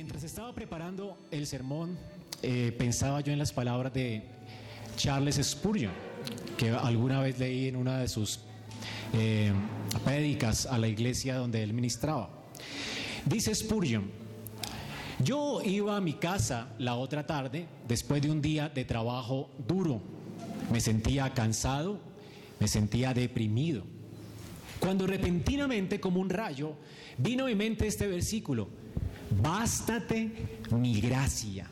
Mientras estaba preparando el sermón, eh, pensaba yo en las palabras de Charles Spurgeon, que alguna vez leí en una de sus eh, a la iglesia donde él ministraba. Dice Spurgeon, yo iba a mi casa la otra tarde después de un día de trabajo duro. Me sentía cansado, me sentía deprimido. Cuando repentinamente, como un rayo, vino a mi mente este versículo, bástate mi gracia.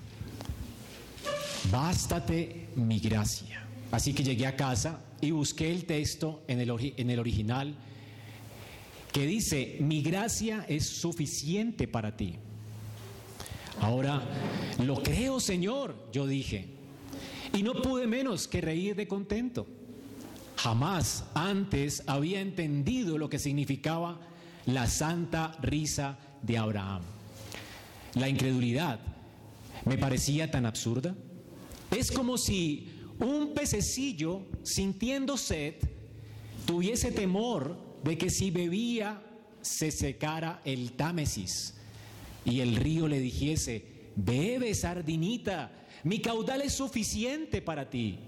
Bástate mi gracia. Así que llegué a casa y busqué el texto en el, en el original que dice, mi gracia es suficiente para ti. Ahora, lo creo, Señor, yo dije. Y no pude menos que reír de contento. Jamás antes había entendido lo que significaba la santa risa de Abraham. La incredulidad me parecía tan absurda. Es como si un pececillo sintiendo sed tuviese temor de que si bebía se secara el Támesis y el río le dijese, bebe sardinita, mi caudal es suficiente para ti.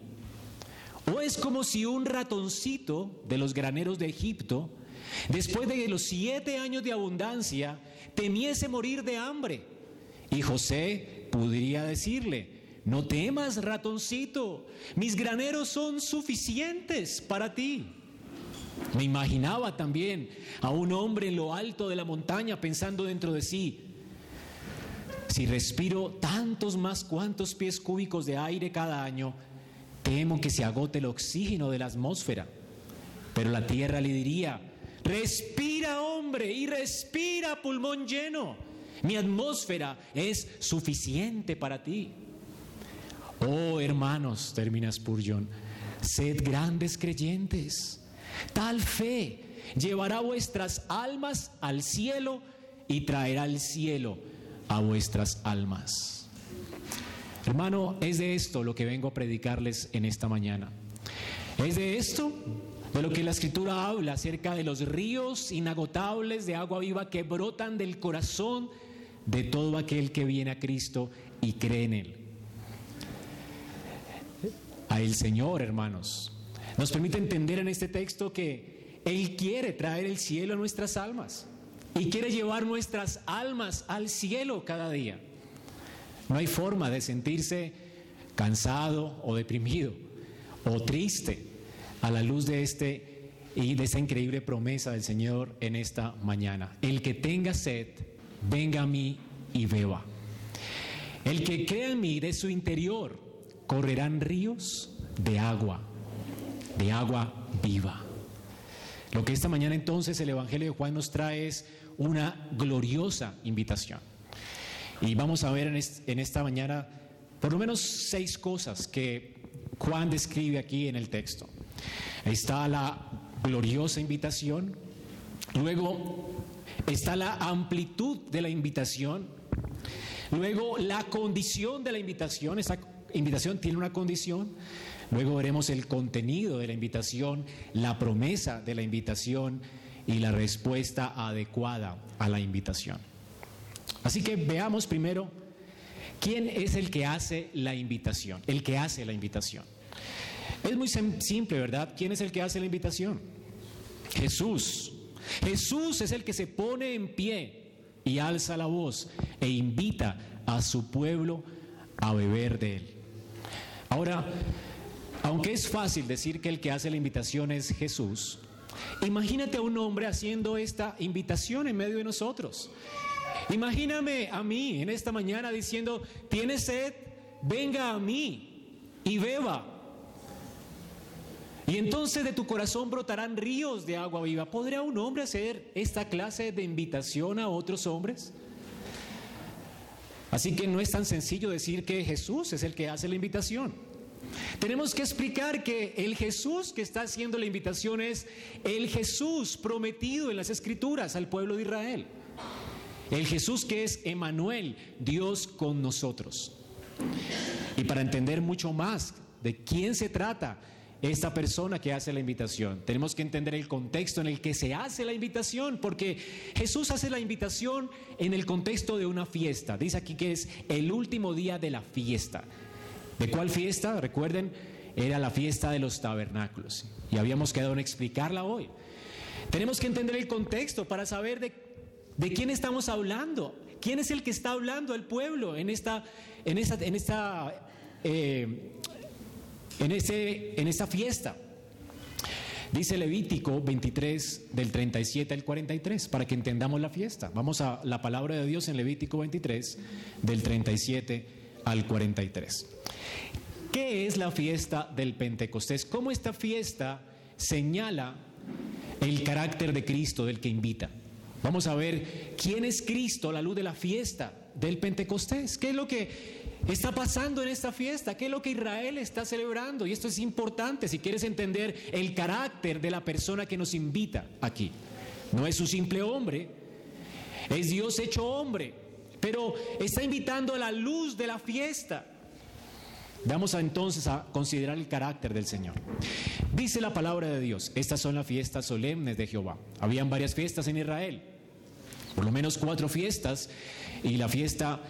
O es como si un ratoncito de los graneros de Egipto, después de los siete años de abundancia, temiese morir de hambre. Y José podría decirle, no temas, ratoncito, mis graneros son suficientes para ti. Me imaginaba también a un hombre en lo alto de la montaña pensando dentro de sí, si respiro tantos más cuantos pies cúbicos de aire cada año, temo que se agote el oxígeno de la atmósfera. Pero la tierra le diría, respira hombre y respira pulmón lleno. Mi atmósfera es suficiente para ti. Oh hermanos, termina Spurgeon, sed grandes creyentes. Tal fe llevará vuestras almas al cielo y traerá al cielo a vuestras almas. Hermano, es de esto lo que vengo a predicarles en esta mañana. Es de esto de lo que la escritura habla acerca de los ríos inagotables de agua viva que brotan del corazón de todo aquel que viene a Cristo y cree en Él a el Señor, hermanos. Nos permite entender en este texto que Él quiere traer el cielo a nuestras almas y quiere llevar nuestras almas al cielo cada día. No hay forma de sentirse cansado o deprimido o triste a la luz de este y de esa increíble promesa del Señor en esta mañana. El que tenga sed, venga a mí y beba. El que crea en mí de su interior, correrán ríos de agua, de agua viva. Lo que esta mañana entonces el Evangelio de Juan nos trae es una gloriosa invitación. Y vamos a ver en, esta mañana por lo menos seis cosas que Juan describe aquí en el texto. Ahí está la gloriosa invitación, luego está la amplitud de la invitación, luego la condición de la invitación, esa invitación tiene una condición, luego veremos el contenido de la invitación, la promesa de la invitación y la respuesta adecuada a la invitación. Así que veamos primero quién es el que hace la invitación, el que hace la invitación. Es muy simple, ¿verdad? ¿Quién es el que hace la invitación? Jesús. Jesús es el que se pone en pie y alza la voz e invita a su pueblo a beber de él. Ahora, aunque es fácil decir que el que hace la invitación es Jesús, imagínate a un hombre haciendo esta invitación en medio de nosotros. Imagíname a mí en esta mañana diciendo, ¿tienes sed? Venga a mí y beba. Y entonces de tu corazón brotarán ríos de agua viva. ¿Podría un hombre hacer esta clase de invitación a otros hombres? Así que no es tan sencillo decir que Jesús es el que hace la invitación. Tenemos que explicar que el Jesús que está haciendo la invitación es el Jesús prometido en las Escrituras al pueblo de Israel. El Jesús que es Emanuel, Dios con nosotros. Y para entender mucho más de quién se trata esta persona que hace la invitación. Tenemos que entender el contexto en el que se hace la invitación, porque Jesús hace la invitación en el contexto de una fiesta. Dice aquí que es el último día de la fiesta. ¿De cuál fiesta? Recuerden, era la fiesta de los tabernáculos. Y habíamos quedado en explicarla hoy. Tenemos que entender el contexto para saber de, de quién estamos hablando. ¿Quién es el que está hablando al pueblo en esta, en esta, en esta eh, en, ese, en esta fiesta. Dice Levítico 23 del 37 al 43, para que entendamos la fiesta. Vamos a la palabra de Dios en Levítico 23 del 37 al 43. ¿Qué es la fiesta del Pentecostés? ¿Cómo esta fiesta señala el carácter de Cristo del que invita? Vamos a ver quién es Cristo a la luz de la fiesta del Pentecostés. ¿Qué es lo que está pasando en esta fiesta? ¿Qué es lo que Israel está celebrando? Y esto es importante si quieres entender el carácter de la persona que nos invita aquí. No es un simple hombre, es Dios hecho hombre, pero está invitando a la luz de la fiesta. Vamos entonces a considerar el carácter del Señor. Dice la palabra de Dios, estas son las fiestas solemnes de Jehová. Habían varias fiestas en Israel, por lo menos cuatro fiestas, y la fiesta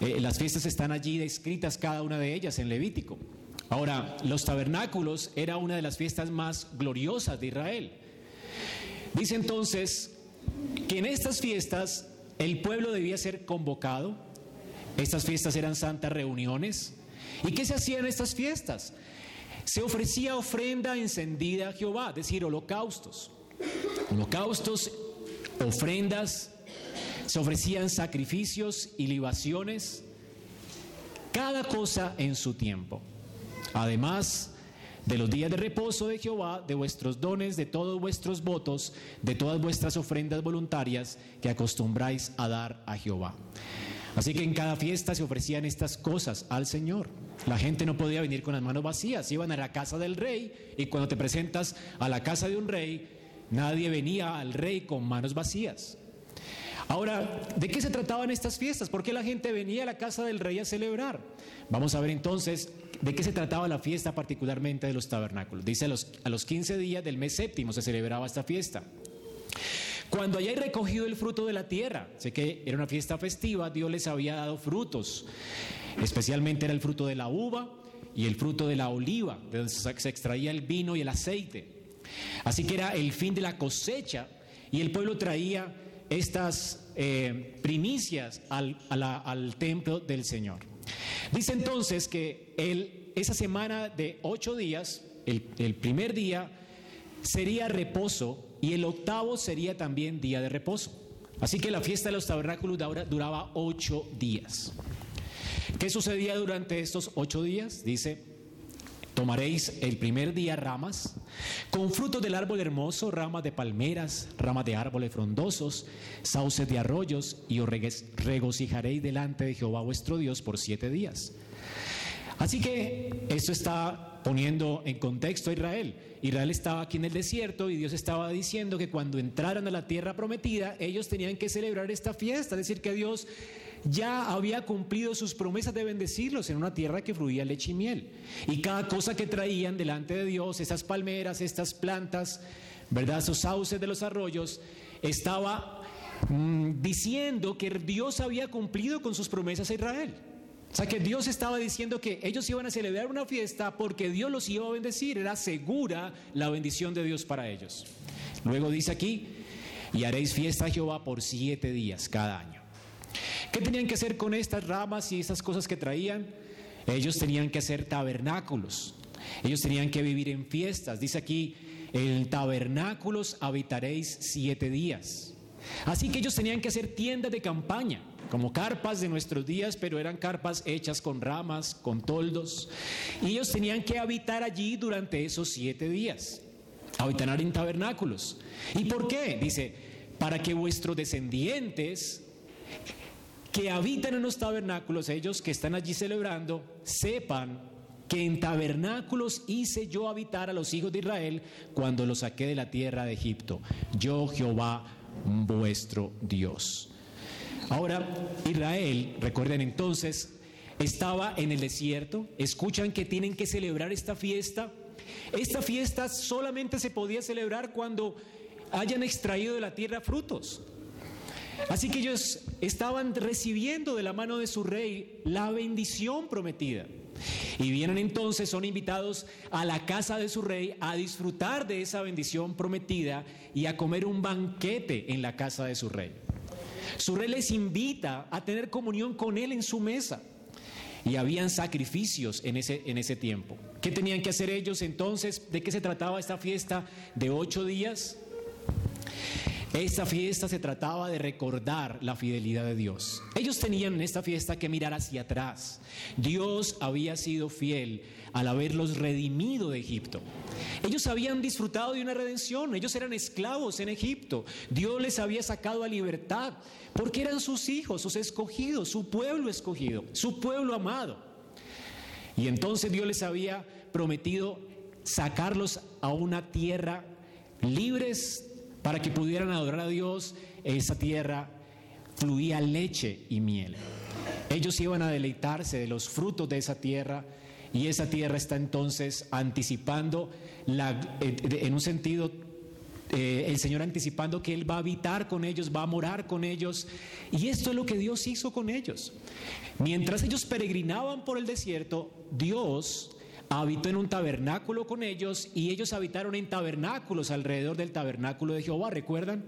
eh, las fiestas están allí descritas cada una de ellas en Levítico. Ahora, los tabernáculos era una de las fiestas más gloriosas de Israel. Dice entonces que en estas fiestas el pueblo debía ser convocado. Estas fiestas eran santas reuniones. ¿Y qué se hacía en estas fiestas? Se ofrecía ofrenda encendida a Jehová, es decir, holocaustos. Holocaustos, ofrendas se ofrecían sacrificios y libaciones, cada cosa en su tiempo. Además de los días de reposo de Jehová, de vuestros dones, de todos vuestros votos, de todas vuestras ofrendas voluntarias que acostumbráis a dar a Jehová. Así que en cada fiesta se ofrecían estas cosas al Señor. La gente no podía venir con las manos vacías, iban a la casa del rey y cuando te presentas a la casa de un rey, nadie venía al rey con manos vacías. Ahora, ¿de qué se trataban estas fiestas? ¿Por qué la gente venía a la casa del rey a celebrar? Vamos a ver entonces de qué se trataba la fiesta particularmente de los tabernáculos. Dice a los, a los 15 días del mes séptimo se celebraba esta fiesta. Cuando hayáis recogido el fruto de la tierra, sé que era una fiesta festiva, Dios les había dado frutos, especialmente era el fruto de la uva y el fruto de la oliva, de donde se extraía el vino y el aceite. Así que era el fin de la cosecha y el pueblo traía estas eh, primicias al, templo del Señor. Dice entonces que el, esa semana de ocho días, el, el primer día sería reposo y el octavo sería también día de reposo. Así que la fiesta de los tabernáculos duraba ocho días. ¿Qué sucedía durante estos ocho días? Dice, Tomaréis el primer día ramas, con frutos del árbol hermoso, ramas de palmeras, ramas de árboles frondosos, sauces de arroyos, y os regocijaréis delante de Jehová vuestro Dios por siete días. Así que esto está poniendo en contexto a Israel. Israel estaba aquí en el desierto y Dios estaba diciendo que cuando entraran a la tierra prometida, ellos tenían que celebrar esta fiesta, es decir, que Dios ya había cumplido sus promesas de bendecirlos en una tierra que fluía leche y miel. Y cada cosa que traían delante de Dios, esas palmeras, estas plantas, ¿verdad? Esos sauces de los arroyos, estaba mm, diciendo que Dios había cumplido con sus promesas a Israel. O sea que Dios estaba diciendo que ellos iban a celebrar una fiesta porque Dios los iba a bendecir, era segura la bendición de Dios para ellos. Luego dice aquí, y haréis fiesta a Jehová por siete días cada año. ¿Qué tenían que hacer con estas ramas y esas cosas que traían? Ellos tenían que hacer tabernáculos. Ellos tenían que vivir en fiestas. Dice aquí, en tabernáculos habitaréis siete días. Así que ellos tenían que hacer tiendas de campaña, como carpas de nuestros días, pero eran carpas hechas con ramas, con toldos. Y ellos tenían que habitar allí durante esos siete días. Habitar en tabernáculos. ¿Y por qué? Dice, para que vuestros descendientes que habitan en los tabernáculos, ellos que están allí celebrando, sepan que en tabernáculos hice yo habitar a los hijos de Israel cuando los saqué de la tierra de Egipto. Yo Jehová vuestro Dios. Ahora, Israel, recuerden entonces, estaba en el desierto, escuchan que tienen que celebrar esta fiesta esta fiesta solamente se podía celebrar cuando hayan extraído de la tierra frutos. Así que ellos estaban recibiendo de la mano de su rey la bendición prometida. Y vienen entonces, son invitados a la casa de su rey a disfrutar de esa bendición prometida y a comer un banquete en la casa de su rey. Su rey les invita a tener comunión con él en su mesa. Y habían sacrificios en ese, en ese tiempo. ¿Qué tenían que hacer ellos entonces? ¿De qué se trataba esta fiesta de ocho días? Esta fiesta se trataba de recordar la fidelidad de Dios. Ellos tenían en esta fiesta que mirar hacia atrás. Dios había sido fiel al haberlos redimido de Egipto. Ellos habían disfrutado de una redención, ellos eran esclavos en Egipto. Dios les había sacado a libertad porque eran sus hijos, sus escogidos, su pueblo escogido, su pueblo amado. Y entonces Dios les había prometido sacarlos a una tierra libres para que pudieran adorar a Dios, esa tierra fluía leche y miel. Ellos iban a deleitarse de los frutos de esa tierra y esa tierra está entonces anticipando, la, en un sentido, eh, el Señor anticipando que Él va a habitar con ellos, va a morar con ellos. Y esto es lo que Dios hizo con ellos. Mientras ellos peregrinaban por el desierto, Dios habitó en un tabernáculo con ellos y ellos habitaron en tabernáculos alrededor del tabernáculo de Jehová, ¿recuerdan?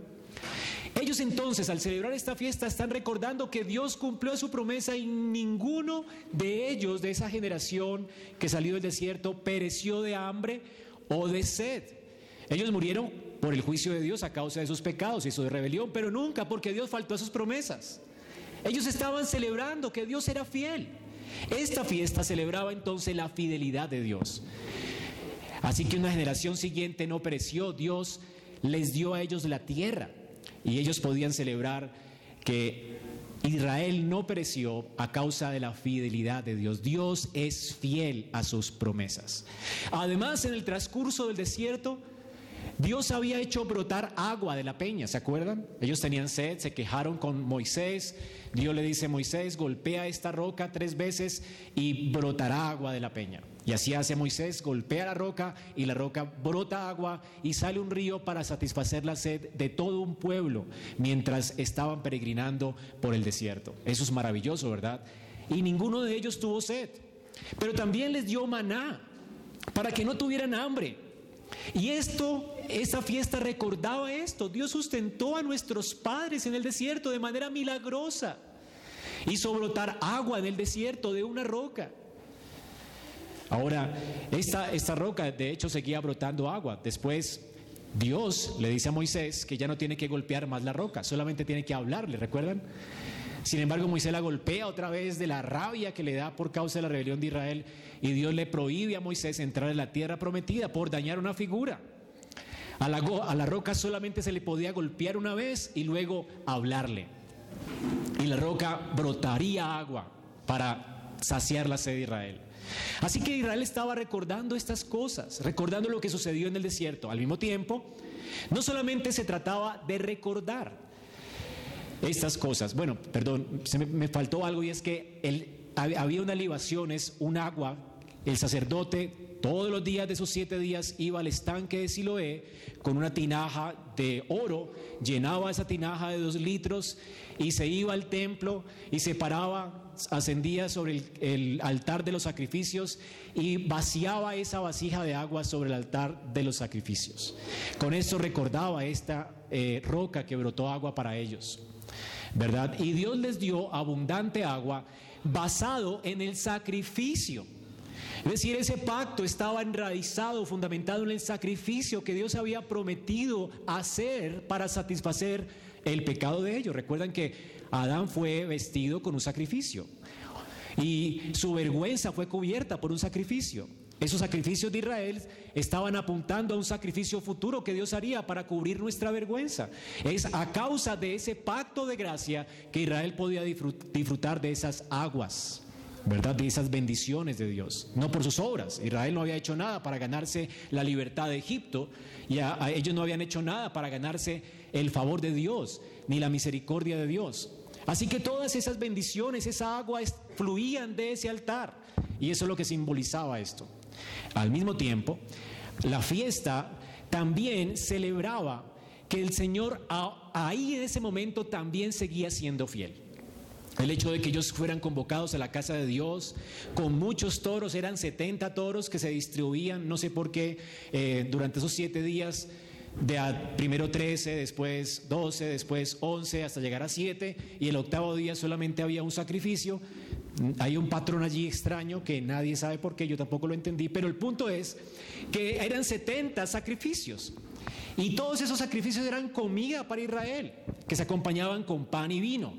Ellos entonces al celebrar esta fiesta están recordando que Dios cumplió su promesa y ninguno de ellos, de esa generación que salió del desierto, pereció de hambre o de sed. Ellos murieron por el juicio de Dios a causa de sus pecados y su rebelión, pero nunca porque Dios faltó a sus promesas. Ellos estaban celebrando que Dios era fiel. Esta fiesta celebraba entonces la fidelidad de Dios. Así que una generación siguiente no pereció, Dios les dio a ellos la tierra y ellos podían celebrar que Israel no pereció a causa de la fidelidad de Dios. Dios es fiel a sus promesas. Además, en el transcurso del desierto, Dios había hecho brotar agua de la peña, ¿se acuerdan? Ellos tenían sed, se quejaron con Moisés. Dios le dice, Moisés, golpea esta roca tres veces y brotará agua de la peña. Y así hace Moisés, golpea la roca y la roca brota agua y sale un río para satisfacer la sed de todo un pueblo mientras estaban peregrinando por el desierto. Eso es maravilloso, ¿verdad? Y ninguno de ellos tuvo sed. Pero también les dio maná para que no tuvieran hambre. Y esto, esa fiesta recordaba esto. Dios sustentó a nuestros padres en el desierto de manera milagrosa. Hizo brotar agua en el desierto de una roca. Ahora, esta, esta roca de hecho seguía brotando agua. Después Dios le dice a Moisés que ya no tiene que golpear más la roca, solamente tiene que hablarle, ¿recuerdan? Sin embargo, Moisés la golpea otra vez de la rabia que le da por causa de la rebelión de Israel y Dios le prohíbe a Moisés entrar en la tierra prometida por dañar una figura. A la, a la roca solamente se le podía golpear una vez y luego hablarle. Y la roca brotaría agua para saciar la sed de Israel. Así que Israel estaba recordando estas cosas, recordando lo que sucedió en el desierto. Al mismo tiempo, no solamente se trataba de recordar, estas cosas. Bueno, perdón, me, faltó algo y es que había una libación, es un agua. El sacerdote todos los días de esos siete días iba al estanque de Siloé con una tinaja de oro, llenaba esa tinaja de dos litros y se iba al templo y se paraba, ascendía sobre el, altar de los sacrificios y vaciaba esa vasija de agua sobre el altar de los sacrificios. Con esto recordaba esta eh, roca que brotó agua para ellos. ¿verdad? Y Dios les dio abundante agua basado en el sacrificio. Es decir, ese pacto estaba enraizado, fundamentado en el sacrificio que Dios había prometido hacer para satisfacer el pecado de ellos. Recuerdan que Adán fue vestido con un sacrificio y su vergüenza fue cubierta por un sacrificio. Esos sacrificios de Israel estaban apuntando a un sacrificio futuro que Dios haría para cubrir nuestra vergüenza. Es a causa de ese pacto de gracia que Israel podía disfrutar de esas aguas. ¿Verdad? De esas bendiciones de Dios, no por sus obras. Israel no había hecho nada para ganarse la libertad de Egipto y ellos no habían hecho nada para ganarse el favor de Dios ni la misericordia de Dios. Así que todas esas bendiciones, esa agua fluían de ese altar y eso es lo que simbolizaba esto. Al mismo tiempo, la fiesta también celebraba que el Señor ahí en ese momento también seguía siendo fiel. El hecho de que ellos fueran convocados a la casa de Dios con muchos toros, eran 70 toros que se distribuían, no sé por qué, eh, durante esos siete días, de primero 13, después 12, después 11, hasta llegar a 7, y el octavo día solamente había un sacrificio. Hay un patrón allí extraño que nadie sabe por qué, yo tampoco lo entendí, pero el punto es que eran 70 sacrificios. Y todos esos sacrificios eran comida para Israel, que se acompañaban con pan y vino.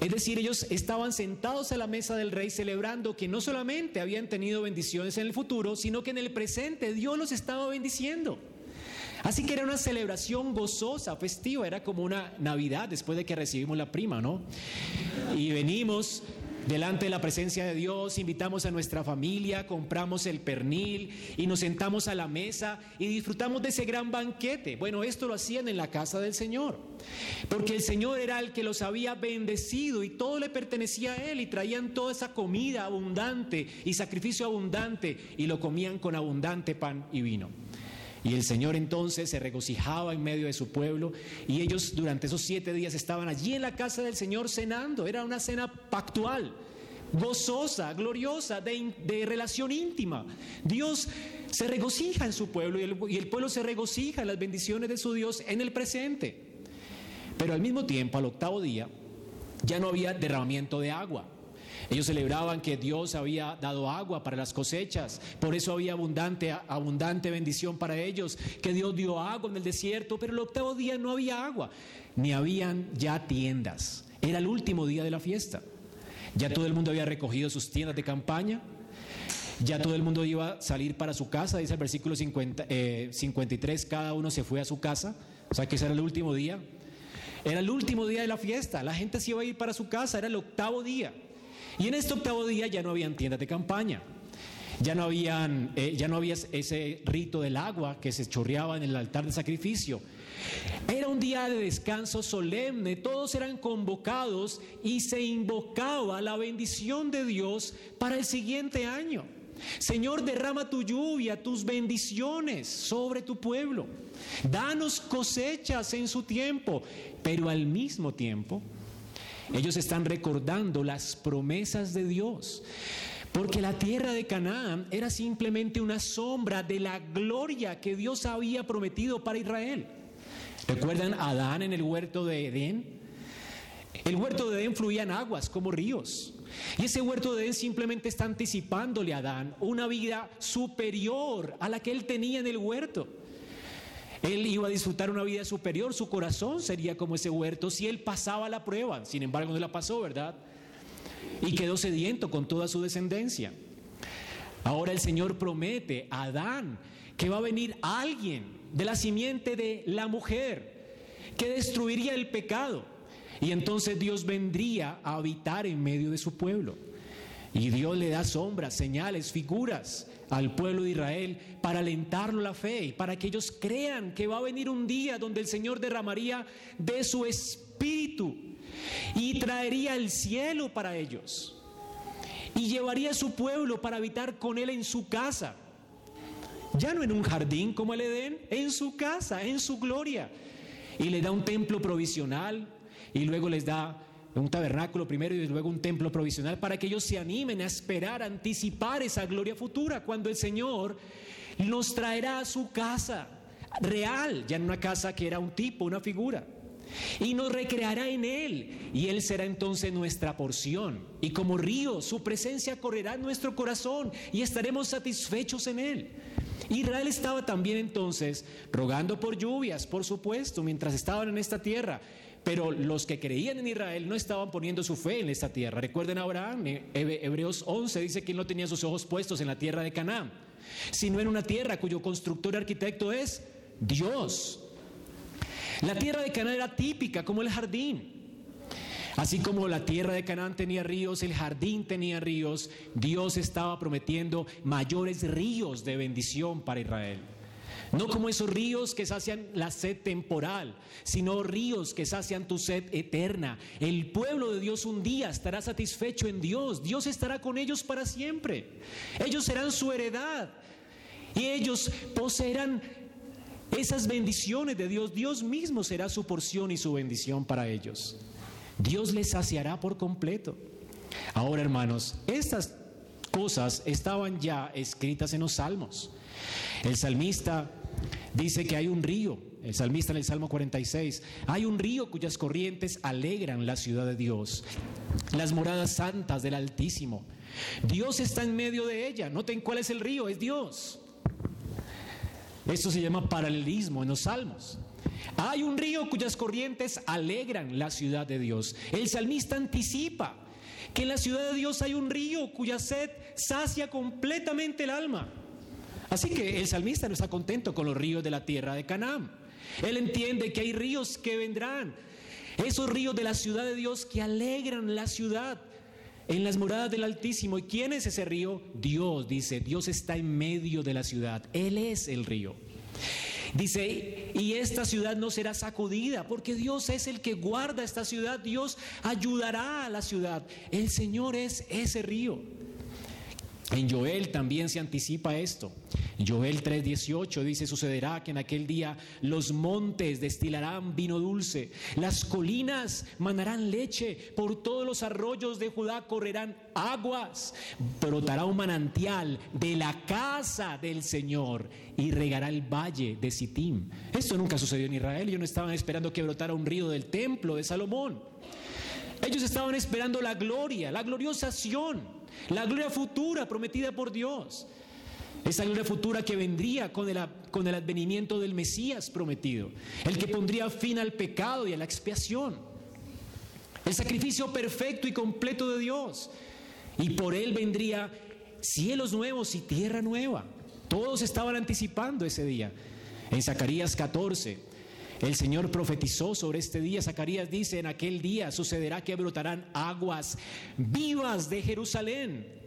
Es decir, ellos estaban sentados a la mesa del rey celebrando que no solamente habían tenido bendiciones en el futuro, sino que en el presente Dios los estaba bendiciendo. Así que era una celebración gozosa, festiva, era como una Navidad después de que recibimos la prima, ¿no? Y venimos delante de la presencia de Dios, invitamos a nuestra familia, compramos el pernil y nos sentamos a la mesa y disfrutamos de ese gran banquete. Bueno, esto lo hacían en la casa del Señor, porque el Señor era el que los había bendecido y todo le pertenecía a Él y traían toda esa comida abundante y sacrificio abundante y lo comían con abundante pan y vino. Y el Señor entonces se regocijaba en medio de su pueblo y ellos durante esos siete días estaban allí en la casa del Señor cenando. Era una cena pactual, gozosa, gloriosa, de, relación íntima. Dios se regocija en su pueblo y el, pueblo se regocija en las bendiciones de su Dios en el presente. Pero al mismo tiempo, al octavo día, ya no había derramamiento de agua. Ellos celebraban que Dios había dado agua para las cosechas, por eso había abundante, abundante bendición para ellos, que Dios dio agua en el desierto, pero el octavo día no había agua, ni habían ya tiendas. Era el último día de la fiesta. Ya todo el mundo había recogido sus tiendas de campaña, ya todo el mundo iba a salir para su casa, dice el versículo 50, 53, eh, cada uno se fue a su casa, o sea que ese era el último día. Era el último día de la fiesta, la gente se iba a ir para su casa, era el octavo día. Y en este octavo día ya no habían tiendas de campaña. Ya no, habían, eh, ya no había ese rito del agua que se chorreaba en el altar de sacrificio. Era un día de descanso solemne, todos eran convocados y se invocaba la bendición de Dios para el siguiente año. Señor, derrama tu lluvia, tus bendiciones sobre tu pueblo. Danos cosechas en su tiempo, pero al mismo tiempo ellos están recordando las promesas de Dios. Porque la tierra de Canaán era simplemente una sombra de la gloria que Dios había prometido para Israel. ¿Recuerdan a Adán en el huerto de Edén? El huerto de Edén fluían aguas como ríos. Y ese huerto de Edén simplemente está anticipándole a Adán una vida superior a la que él tenía en el huerto. Él iba a disfrutar una vida superior, su corazón sería como ese huerto si él pasaba la prueba. Sin embargo, no la pasó, ¿verdad? Y quedó sediento con toda su descendencia. Ahora el Señor promete a Adán que va a venir alguien de la simiente de la mujer que destruiría el pecado. Y entonces Dios vendría a habitar en medio de su pueblo. Y Dios le da sombras, señales, figuras al pueblo de Israel para alentarlo la fe y para que ellos crean que va a venir un día donde el Señor derramaría de su espíritu y traería el cielo para ellos y llevaría a su pueblo para habitar con él en su casa. Ya no en un jardín como el Edén, en su casa, en su gloria. Y le da un templo provisional y luego les da un tabernáculo primero y luego un templo provisional para que ellos se animen a esperar, anticipar esa gloria futura cuando el Señor nos traerá a su casa real, ya en una casa que era un tipo, una figura. Y nos recreará en Él. Y Él será entonces nuestra porción. Y como río, su presencia correrá en nuestro corazón y estaremos satisfechos en Él. Israel estaba también entonces rogando por lluvias, por supuesto, mientras estaban en esta tierra. Pero los que creían en Israel no estaban poniendo su fe en esta tierra. Recuerden a Abraham, Hebreos 11 dice que él no tenía sus ojos puestos en la tierra de Canaán, sino en una tierra cuyo constructor y arquitecto es Dios. La tierra de Canaán era típica como el jardín. Así como la tierra de Canaán tenía ríos, el jardín tenía ríos, Dios estaba prometiendo mayores ríos de bendición para Israel. No como esos ríos que sacian la sed temporal, sino ríos que sacian tu sed eterna. El pueblo de Dios un día estará satisfecho en Dios. Dios estará con ellos para siempre. Ellos serán su heredad. Y ellos poseerán esas bendiciones de Dios. Dios mismo será su porción y su bendición para ellos. Dios les saciará por completo. Ahora, hermanos, estas cosas estaban ya escritas en los salmos. El salmista dice que hay un río, el salmista en el Salmo 46, hay un río cuyas corrientes alegran la ciudad de Dios, las moradas santas del Altísimo. Dios está en medio de ella. Noten cuál es el río, es Dios. Esto se llama paralelismo en los salmos. Hay un río cuyas corrientes alegran la ciudad de Dios. El salmista anticipa que en la ciudad de Dios hay un río cuya sed sacia completamente el alma. Así que el salmista no está contento con los ríos de la tierra de Canaán. Él entiende que hay ríos que vendrán, esos ríos de la ciudad de Dios que alegran la ciudad en las moradas del Altísimo. ¿Y quién es ese río? Dios, dice, Dios está en medio de la ciudad. Él es el río. Dice, y esta ciudad no será sacudida, porque Dios es el que guarda esta ciudad, Dios ayudará a la ciudad. El Señor es ese río. En Joel también se anticipa esto. Joel 3:18 dice, sucederá que en aquel día los montes destilarán vino dulce, las colinas mandarán leche, por todos los arroyos de Judá correrán aguas, brotará un manantial de la casa del Señor y regará el valle de Sittim. Esto nunca sucedió en Israel, ellos no estaban esperando que brotara un río del templo de Salomón. Ellos estaban esperando la gloria, la gloriosa la gloria futura prometida por Dios. Esa gloria futura que vendría con el, con el advenimiento del Mesías prometido, el que pondría fin al pecado y a la expiación. El sacrificio perfecto y completo de Dios. Y por él vendría cielos nuevos y tierra nueva. Todos estaban anticipando ese día. En Zacarías 14, el Señor profetizó sobre este día. Zacarías dice, en aquel día sucederá que brotarán aguas vivas de Jerusalén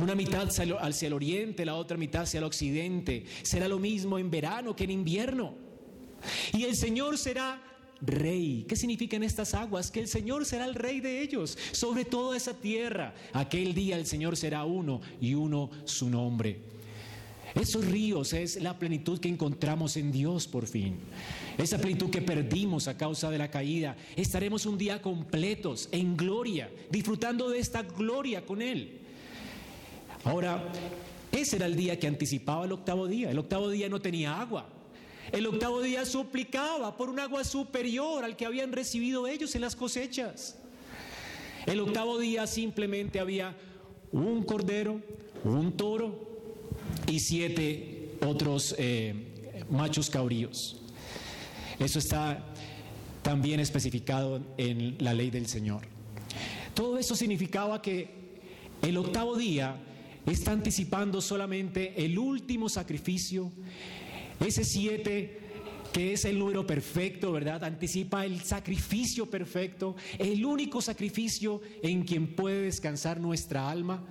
una mitad hacia el oriente, la otra mitad hacia el occidente. Será lo mismo en verano que en invierno. Y el Señor será rey. ¿Qué significan estas aguas? Que el Señor será el rey de ellos, sobre toda esa tierra. Aquel día el Señor será uno y uno su nombre. Esos ríos es la plenitud que encontramos en Dios por fin. Esa plenitud que perdimos a causa de la caída. Estaremos un día completos, en gloria, disfrutando de esta gloria con Él. Ahora, ese era el día que anticipaba el octavo día. El octavo día no tenía agua. El octavo día suplicaba por un agua superior al que habían recibido ellos en las cosechas. El octavo día simplemente había un cordero, un toro y siete otros eh, machos cabríos. Eso está también especificado en la ley del Señor. Todo eso significaba que el octavo día está anticipando solamente el último sacrificio, ese siete que es el número perfecto, ¿verdad? Anticipa el sacrificio perfecto, el único sacrificio en quien puede descansar nuestra alma.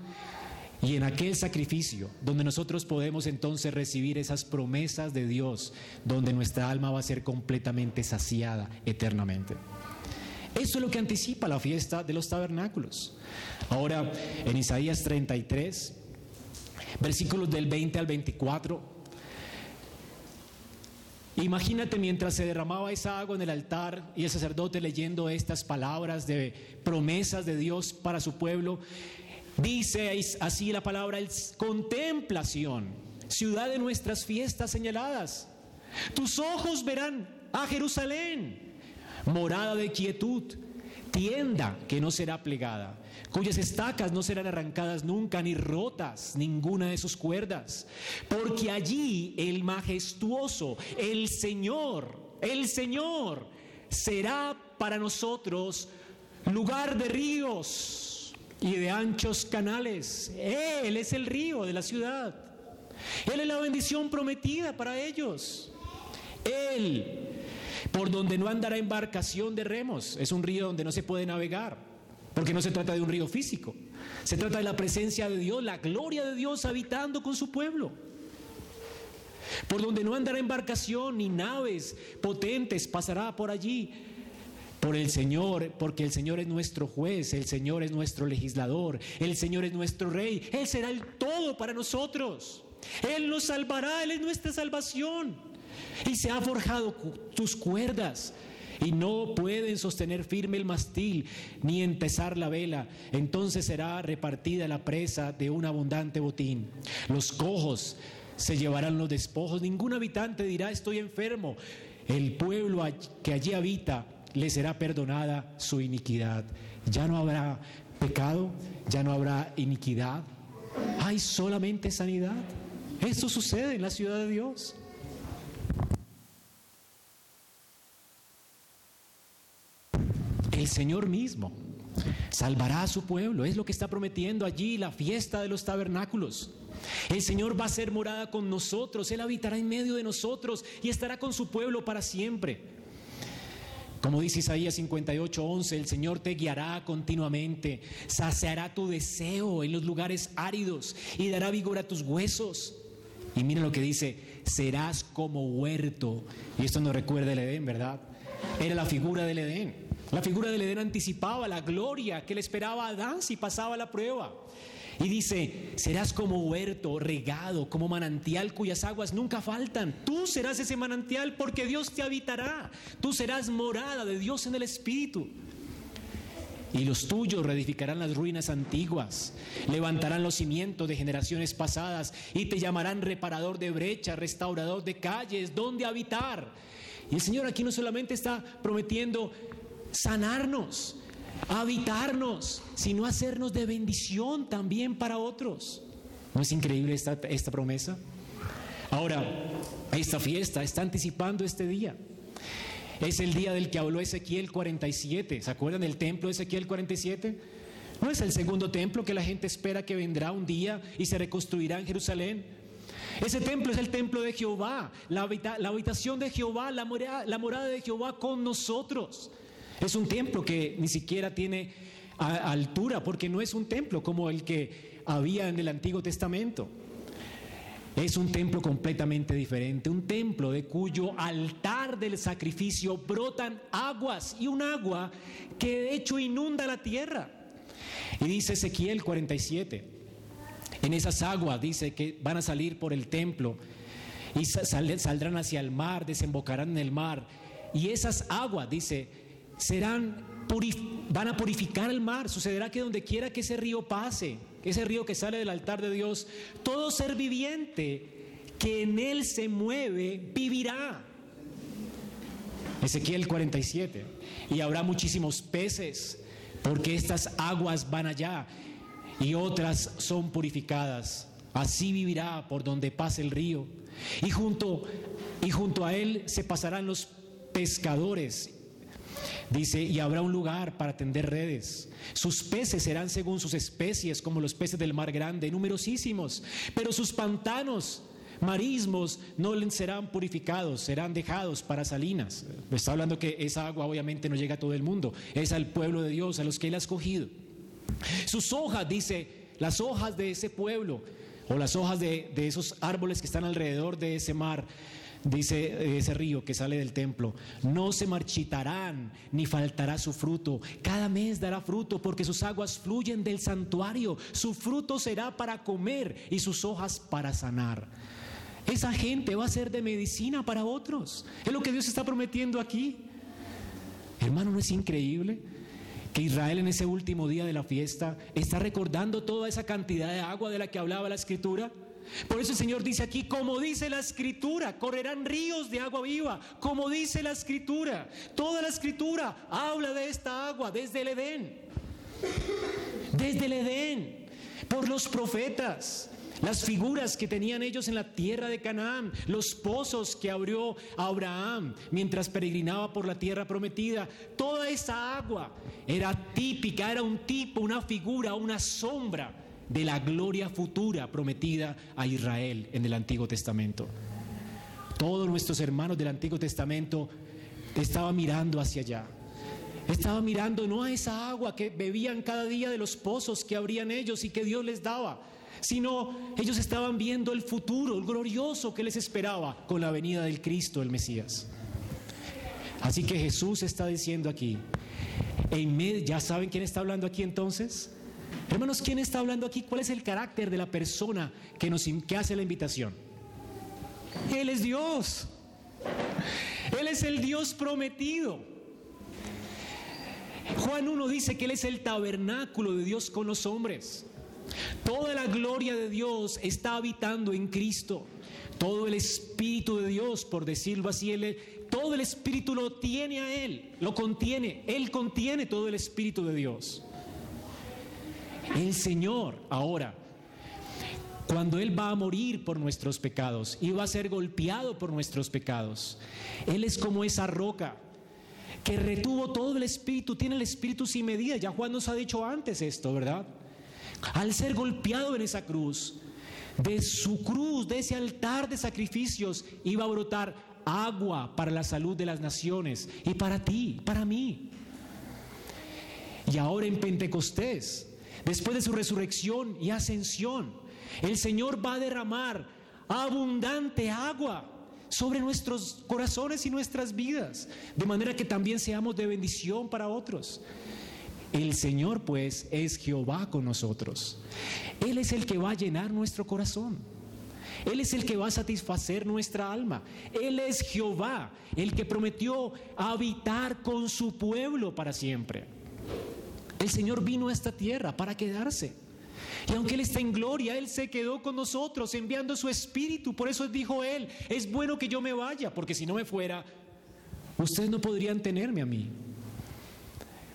Y en aquel sacrificio, donde nosotros podemos entonces recibir esas promesas de Dios, donde nuestra alma va a ser completamente saciada eternamente. Eso es lo que anticipa la fiesta de los tabernáculos. Ahora, en Isaías 33, versículos del 20 al 24. Imagínate mientras se derramaba esa agua en el altar y el sacerdote leyendo estas palabras de promesas de Dios para su pueblo. Dice así la palabra, contemplación, ciudad de nuestras fiestas señaladas. Tus ojos verán a Jerusalén, morada de quietud, tienda que no será plegada cuyas estacas no serán arrancadas nunca ni rotas ninguna de sus cuerdas, porque allí el majestuoso, el Señor, el Señor será para nosotros lugar de ríos y de anchos canales. Él es el río de la ciudad. Él es la bendición prometida para ellos. Él, por donde no andará embarcación de remos, es un río donde no se puede navegar. Porque no se trata de un río físico, se trata de la presencia de Dios, la gloria de Dios habitando con su pueblo. por donde no andará embarcación ni naves potentes pasará por allí. Por el Señor, porque el Señor es nuestro juez, el Señor es nuestro legislador, el Señor es nuestro rey, Él será el todo para nosotros. Él nos salvará, Él es nuestra salvación. Y se ha forjado tus cuerdas y no pueden sostener firme el mastil ni empezar la vela. Entonces será repartida la presa de un abundante botín. Los cojos se llevarán los despojos. Ningún habitante dirá estoy enfermo. El pueblo que allí habita le será perdonada su iniquidad. Ya no habrá pecado, ya no habrá iniquidad. Hay solamente sanidad. Esto sucede en la ciudad de Dios. El Señor mismo salvará a su pueblo. Es lo que está prometiendo allí la fiesta de los tabernáculos. El Señor va a ser morada con nosotros, Él habitará en medio de nosotros y estará con su pueblo para siempre. Como dice Isaías 58, 11, el Señor te guiará continuamente, saciará tu deseo en los lugares áridos y dará vigor a tus huesos. Y mira lo que dice, serás como huerto. Y esto nos recuerda el Edén, ¿verdad? Era la figura del Edén. La figura del Edén anticipaba la gloria que le esperaba a Adán si pasaba la prueba. Y dice, serás como huerto regado, como manantial cuyas aguas nunca faltan. Tú serás ese manantial porque Dios te habitará. Tú serás morada de Dios en el Espíritu. Y los tuyos reedificarán las ruinas antiguas, levantarán los cimientos de generaciones pasadas y te llamarán reparador de brechas, restaurador de calles, donde habitar. Y el Señor aquí no solamente está prometiendo sanarnos, habitarnos, sino hacernos de bendición también para otros. ¿No es increíble esta, esta promesa? Ahora, esta fiesta está anticipando este día. Es el día del que habló Ezequiel 47. ¿Se acuerdan del templo de Ezequiel 47? ¿No es el segundo templo que la gente espera que vendrá un día y se reconstruirá en Jerusalén? Ese templo es el templo de Jehová, la, habitación de Jehová, la la morada de Jehová con nosotros. Es un templo que ni siquiera tiene altura, porque no es un templo como el que había en el Antiguo Testamento. Es un templo completamente diferente, un templo de cuyo altar del sacrificio brotan aguas y un agua que de hecho inunda la tierra. Y dice Ezequiel 47, en esas aguas dice que van a salir por el templo y saldrán hacia el mar, desembocarán en el mar. Y esas aguas, dice, serán van a purificar el mar. Sucederá que donde quiera que ese río pase, ese río que sale del altar de Dios, todo ser viviente que en él se mueve vivirá. Ezequiel 47. Y habrá muchísimos peces, porque estas aguas van allá y otras son purificadas. Así vivirá por donde pase el río. Y junto, y junto a él se pasarán los pescadores Dice, y habrá un lugar para tender redes. Sus peces serán según sus especies, como los peces del mar grande, numerosísimos. Pero sus pantanos, marismos, no serán purificados, serán dejados para salinas. Está hablando que esa agua obviamente no llega a todo el mundo, es al pueblo de Dios, a los que Él ha escogido. Sus hojas, dice, las hojas de ese pueblo, o las hojas de, de esos árboles que están alrededor de ese mar, dice ese río que sale del templo, no se marchitarán ni faltará su fruto. Cada mes dará fruto porque sus aguas fluyen del santuario. Su fruto será para comer y sus hojas para sanar. Esa gente va a ser de medicina para otros. Es lo que Dios está prometiendo aquí. Hermano, ¿no es increíble? que Israel en ese último día de la fiesta está recordando toda esa cantidad de agua de la que hablaba la escritura. Por eso el Señor dice aquí, como dice la escritura, correrán ríos de agua viva, como dice la escritura. Toda la escritura habla de esta agua desde el Edén. Desde el Edén, por los profetas. Las figuras que tenían ellos en la tierra de Canaán, los pozos que abrió Abraham mientras peregrinaba por la tierra prometida, toda esa agua era típica, era un tipo, una figura, una sombra de la gloria futura prometida a Israel en el Antiguo Testamento. Todos nuestros hermanos del Antiguo Testamento estaban mirando hacia allá. Estaban mirando no a esa agua que bebían cada día de los pozos que abrían ellos y que Dios les daba, sino ellos estaban viendo el futuro, el glorioso que les esperaba con la venida del Cristo, el Mesías. Así que Jesús está diciendo aquí, ¿ya saben quién está hablando aquí entonces? Hermanos, ¿quién está hablando aquí? ¿Cuál es el carácter de la persona que, nos, hace la invitación? Él es Dios. Él es el Dios prometido. Juan 1 dice que Él es el tabernáculo de Dios con los hombres. Toda la gloria de Dios está habitando en Cristo. Todo el Espíritu de Dios, por decirlo así, todo el Espíritu lo tiene a Él, lo contiene. Él contiene todo el Espíritu de Dios. El Señor ahora, cuando Él va a morir por nuestros pecados y va a ser golpeado por nuestros pecados, Él es como esa roca que retuvo todo el Espíritu, tiene el Espíritu sin medida. Ya Juan nos ha dicho antes esto, ¿verdad? Al ser golpeado en esa cruz, de su cruz, de ese altar de sacrificios, iba a brotar agua para la salud de las naciones y para ti, para mí. Y ahora en Pentecostés, después de su resurrección y ascensión, el Señor va a derramar abundante agua sobre nuestros corazones y nuestras vidas, de manera que también seamos de bendición para otros. El Señor pues es Jehová con nosotros. Él es el que va a llenar nuestro corazón. Él es el que va a satisfacer nuestra alma. Él es Jehová, el que prometió habitar con su pueblo para siempre. El Señor vino a esta tierra para quedarse. Y aunque Él está en gloria, Él se quedó con nosotros enviando su espíritu. Por eso dijo Él, es bueno que yo me vaya, porque si no me fuera, ustedes no podrían tenerme a mí.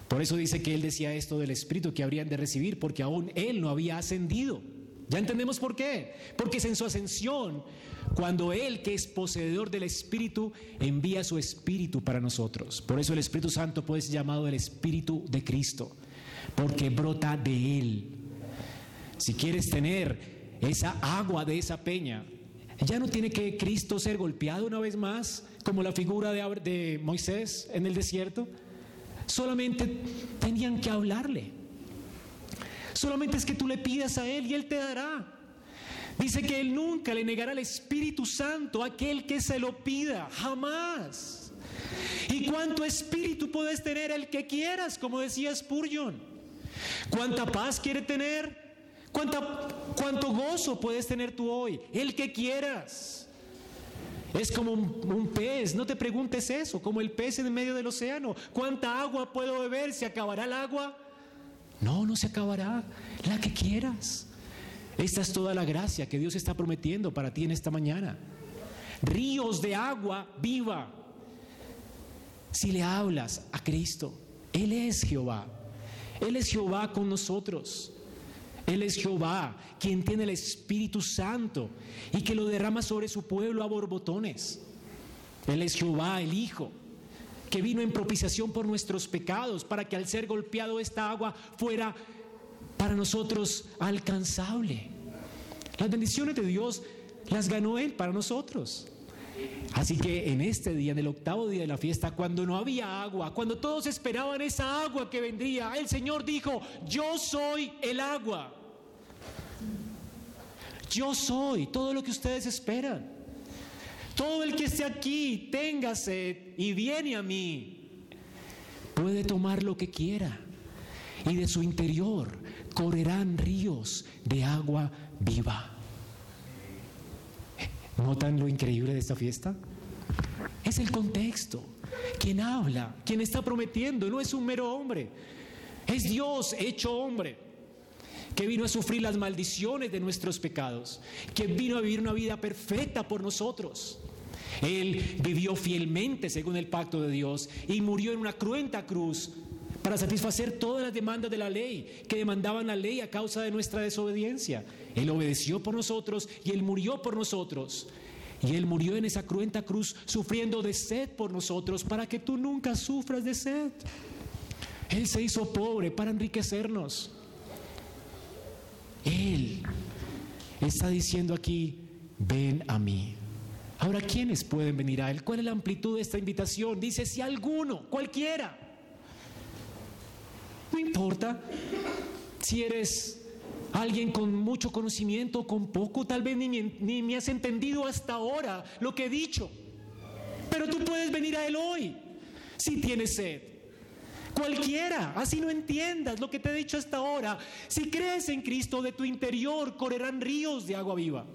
Por eso dice que Él decía esto del espíritu que habrían de recibir, porque aún Él no había ascendido. Ya entendemos por qué. Porque es en su ascensión cuando Él, que es poseedor del Espíritu, envía su Espíritu para nosotros. Por eso el Espíritu Santo puede ser llamado el Espíritu de Cristo, porque brota de Él. Si quieres tener esa agua de esa peña, ya no tiene que Cristo ser golpeado una vez más, como la figura de, Moisés en el desierto. Solamente tenían que hablarle. Solamente es que tú le pidas a Él y Él te dará. Dice que Él nunca le negará al Espíritu Santo a aquel que se lo pida, jamás. ¿Y cuánto espíritu puedes tener el que quieras, como decía Spurgeon? ¿Cuánta paz quiere tener? ¿Cuánta, ¿Cuánto gozo puedes tener tú hoy? El que quieras. Es como un, un, pez, no te preguntes eso, como el pez en medio del océano. ¿Cuánta agua puedo beber? ¿Se acabará el agua? No, no se acabará. La que quieras. Esta es toda la gracia que Dios está prometiendo para ti en esta mañana. Ríos de agua viva. Si le hablas a Cristo, Él es Jehová. Él es Jehová con nosotros. Él es Jehová, quien tiene el Espíritu Santo y que lo derrama sobre su pueblo a borbotones. Él es Jehová, el Hijo, que vino en propiciación por nuestros pecados, para que al ser golpeado esta agua fuera para nosotros alcanzable. Las bendiciones de Dios las ganó Él para nosotros. Así que en este día, en el octavo día de la fiesta, cuando no había agua, cuando todos esperaban esa agua que vendría, el Señor dijo, yo soy el agua. Yo soy todo lo que ustedes esperan. Todo el que esté aquí, tenga sed y viene a mí, puede tomar lo que quiera. Y de su interior correrán ríos de agua viva. ¿Notan lo increíble de esta fiesta? Es el contexto. Quien habla, quien está prometiendo, no es un mero hombre. Es Dios hecho hombre que vino a sufrir las maldiciones de nuestros pecados, que vino a vivir una vida perfecta por nosotros. Él vivió fielmente según el pacto de Dios y murió en una cruenta cruz para satisfacer todas las demandas de la ley que demandaban la ley a causa de nuestra desobediencia. Él obedeció por nosotros y Él murió por nosotros. Y Él murió en esa cruenta cruz sufriendo de sed por nosotros para que tú nunca sufras de sed. Él se hizo pobre para enriquecernos. Él está diciendo aquí, ven a mí. Ahora, ¿quiénes pueden venir a Él? ¿Cuál es la amplitud de esta invitación? Dice, si alguno, cualquiera. No importa si eres Alguien con mucho conocimiento, con poco, tal vez ni, me has entendido hasta ahora lo que he dicho. Pero tú puedes venir a Él hoy si tienes sed. Cualquiera, así no entiendas lo que te he dicho hasta ahora. Si crees en Cristo, de tu interior correrán ríos de agua viva.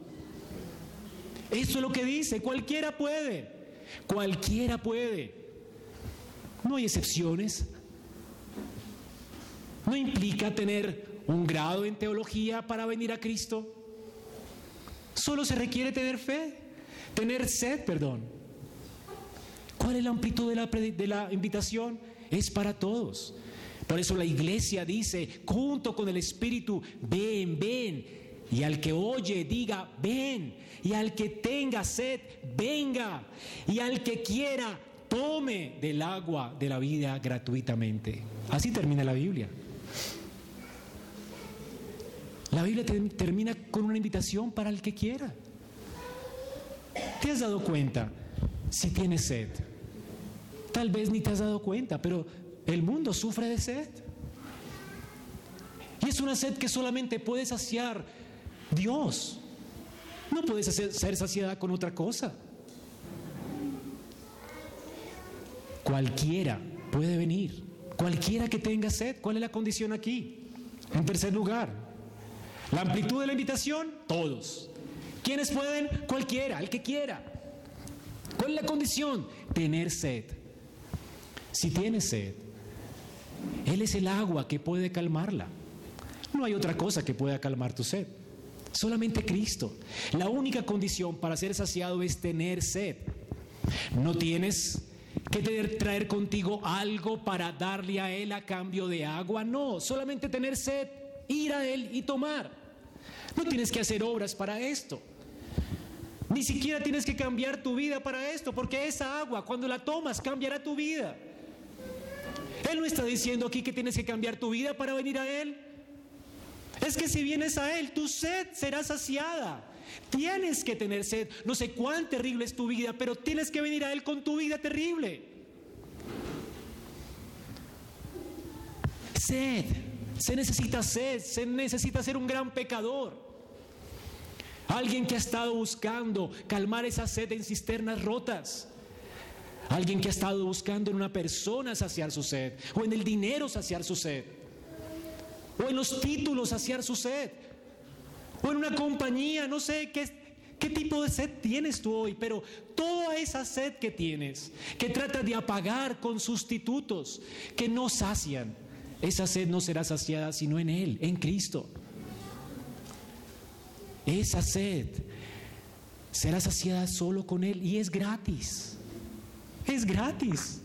Eso es lo que dice, cualquiera puede, cualquiera puede. No hay excepciones. No implica tener un grado en teología para venir a Cristo. Solo se requiere tener fe, tener sed, perdón. ¿Cuál es la amplitud de la, de la invitación? Es para todos. Por eso la iglesia dice, junto con el Espíritu, ven, ven. Y al que oye, diga, ven. Y al que tenga sed, venga. Y al que quiera, tome del agua de la vida gratuitamente. Así termina la Biblia. La Biblia termina con una invitación para el que quiera. ¿Te has dado cuenta si tienes sed? Tal vez ni te has dado cuenta, pero el mundo sufre de sed. Y es una sed que solamente puede saciar Dios. No puedes ser saciada con otra cosa. Cualquiera puede venir. Cualquiera que tenga sed. ¿Cuál es la condición aquí? En tercer lugar, la amplitud de la invitación, todos. ¿Quiénes pueden? Cualquiera, el que quiera. ¿Cuál es la condición? Tener sed. Si tienes sed, Él es el agua que puede calmarla. No hay otra cosa que pueda calmar tu sed. Solamente Cristo. La única condición para ser saciado es tener sed. No tienes que traer contigo algo para darle a Él a cambio de agua. No, solamente tener sed, ir a Él y tomar. No tienes que hacer obras para esto. Ni siquiera tienes que cambiar tu vida para esto, porque esa agua, cuando la tomas, cambiará tu vida. Él no está diciendo aquí que tienes que cambiar tu vida para venir a Él. Es que si vienes a Él, tu sed será saciada. Tienes que tener sed. No sé cuán terrible es tu vida, pero tienes que venir a Él con tu vida terrible. Sed. Se necesita sed. Se necesita ser un gran pecador. Alguien que ha estado buscando calmar esa sed en cisternas rotas. Alguien que ha estado buscando en una persona saciar su sed. O en el dinero saciar su sed. O en los títulos saciar su sed o en una compañía, no sé qué, tipo de sed tienes tú hoy, pero toda esa sed que tienes, que trata de apagar con sustitutos que no sacian, esa sed no será saciada sino en Él, en Cristo. Esa sed será saciada solo con Él y es gratis. Es gratis.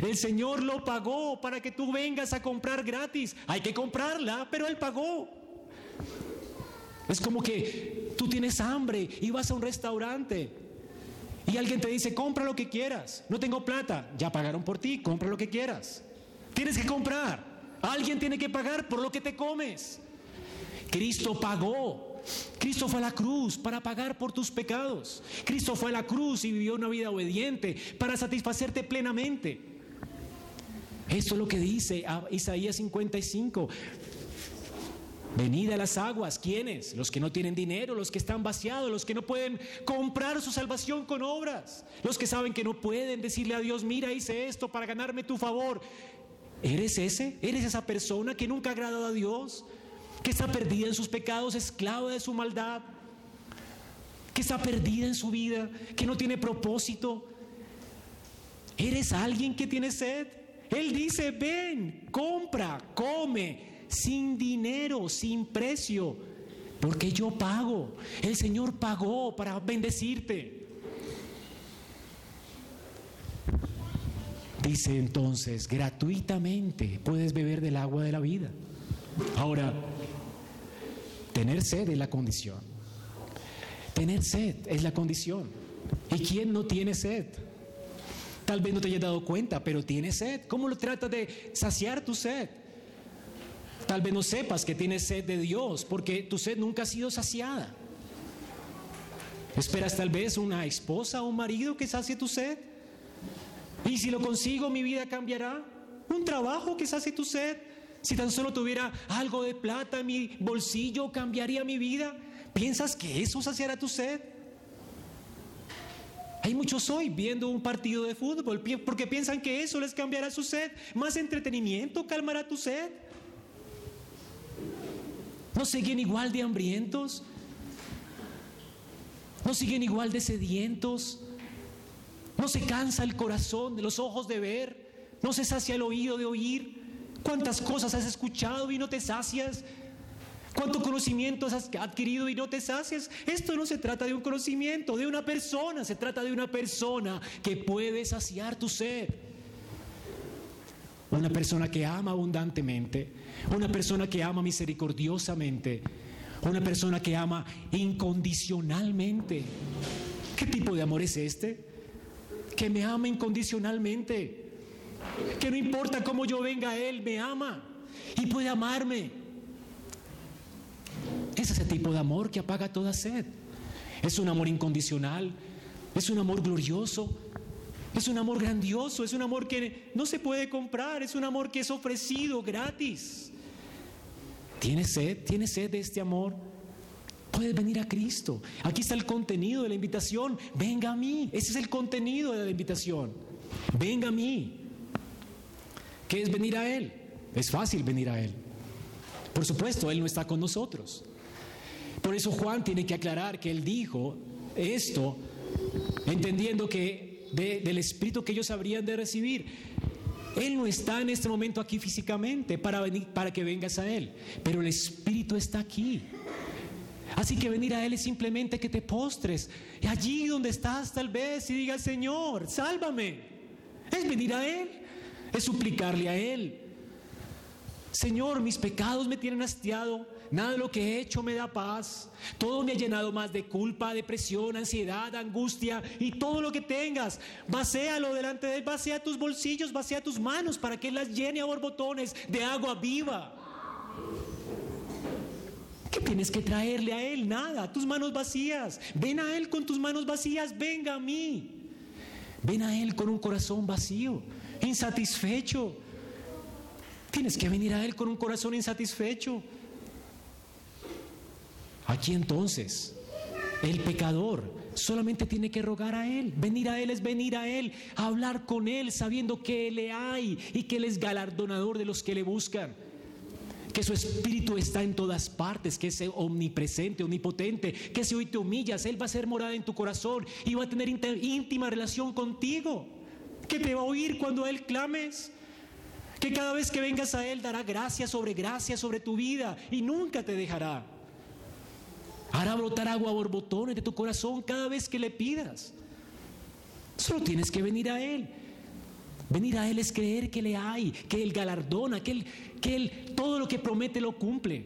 El Señor lo pagó para que tú vengas a comprar gratis. Hay que comprarla, pero Él pagó. Es como que tú tienes hambre y vas a un restaurante y alguien te dice, compra lo que quieras. No tengo plata. Ya pagaron por ti, compra lo que quieras. Tienes que comprar. Alguien tiene que pagar por lo que te comes. Cristo pagó. Cristo fue a la cruz para pagar por tus pecados. Cristo fue a la cruz y vivió una vida obediente para satisfacerte plenamente. Eso es lo que dice Isaías 55. Venid a las aguas, ¿quiénes? Los que no tienen dinero, los que están vaciados, los que no pueden comprar su salvación con obras, los que saben que no pueden decirle a Dios, mira, hice esto para ganarme tu favor. ¿Eres ese? ¿Eres esa persona que nunca ha agradado a Dios? ¿Que está perdida en sus pecados, esclava de su maldad? ¿Que está perdida en su vida? ¿Que no tiene propósito? ¿Eres alguien que tiene sed? Él dice, ven, compra, come, sin dinero, sin precio, porque yo pago. El Señor pagó para bendecirte. Dice entonces, gratuitamente puedes beber del agua de la vida. Ahora, tener sed es la condición. Tener sed es la condición. ¿Y quién no tiene sed? Tal vez no te hayas dado cuenta, pero tiene sed. ¿Cómo lo tratas de saciar tu sed? Tal vez no sepas que tienes sed de Dios porque tu sed nunca ha sido saciada. Esperas tal vez una esposa o un marido que sacie tu sed. Y si lo consigo, mi vida cambiará. Un trabajo que sacie tu sed. Si tan solo tuviera algo de plata en mi bolsillo, cambiaría mi vida. ¿Piensas que eso saciará tu sed? Hay muchos hoy viendo un partido de fútbol porque piensan que eso les cambiará su sed. Más entretenimiento calmará tu sed. ¿No siguen igual de hambrientos? ¿No siguen igual de sedientos? ¿No se cansa el corazón de los ojos de ver? ¿No se sacia el oído de oír? ¿Cuántas cosas has escuchado y no te sacias? ¿Cuánto conocimiento has adquirido y no te sacias? Esto no se trata de un conocimiento, de una persona, se trata de una persona que puede saciar tu sed. Una persona que ama abundantemente, una persona que ama misericordiosamente, una persona que ama incondicionalmente. ¿Qué tipo de amor es este? Que me ama incondicionalmente. Que no importa cómo yo venga Él, me ama y puede amarme. Es ese tipo de amor que apaga toda sed. Es un amor incondicional, es un amor glorioso, es un amor grandioso, es un amor que no se puede comprar, es un amor que es ofrecido gratis. ¿Tienes sed? ¿Tienes sed de este amor? Puedes venir a Cristo. Aquí está el contenido de la invitación. Venga a mí. Ese es el contenido de la invitación. Venga a mí. ¿Qué es venir a Él? Es fácil venir a Él. Por supuesto, Él no está con nosotros. Por eso Juan tiene que aclarar que Él dijo esto, entendiendo que del Espíritu que ellos habrían de recibir. Él no está en este momento aquí físicamente para, venir, para que vengas a Él, pero el Espíritu está aquí. Así que venir a Él es simplemente que te postres y allí donde estás tal vez y digas, Señor, sálvame. Es venir a Él, es suplicarle a Él. Señor, mis pecados me tienen hastiado, nada de lo que he hecho me da paz, todo me ha llenado más de culpa, depresión, ansiedad, angustia y todo lo que tengas, vacéalo delante de Él, vacía tus bolsillos, vacía tus manos para que Él las llene a borbotones de agua viva. ¿Qué tienes que traerle a Él? Nada, tus manos vacías. Ven a Él con tus manos vacías, venga a mí. Ven a Él con un corazón vacío, insatisfecho. Tienes que venir a Él con un corazón insatisfecho. Aquí entonces, el pecador solamente tiene que rogar a Él. Venir a Él es venir a Él, hablar con Él sabiendo que le hay y que Él es galardonador de los que le buscan. Que su espíritu está en todas partes, que es omnipresente, omnipotente, que si hoy te humillas, Él va a ser morada en tu corazón y va a tener íntima relación contigo. Que te va a oír cuando Él clames. Que cada vez que vengas a Él dará gracia sobre gracia sobre tu vida y nunca te dejará. Hará brotar agua borbotones de tu corazón cada vez que le pidas. Solo tienes que venir a Él. Venir a Él es creer que le hay, que Él galardona, que Él, que Él todo lo que promete lo cumple.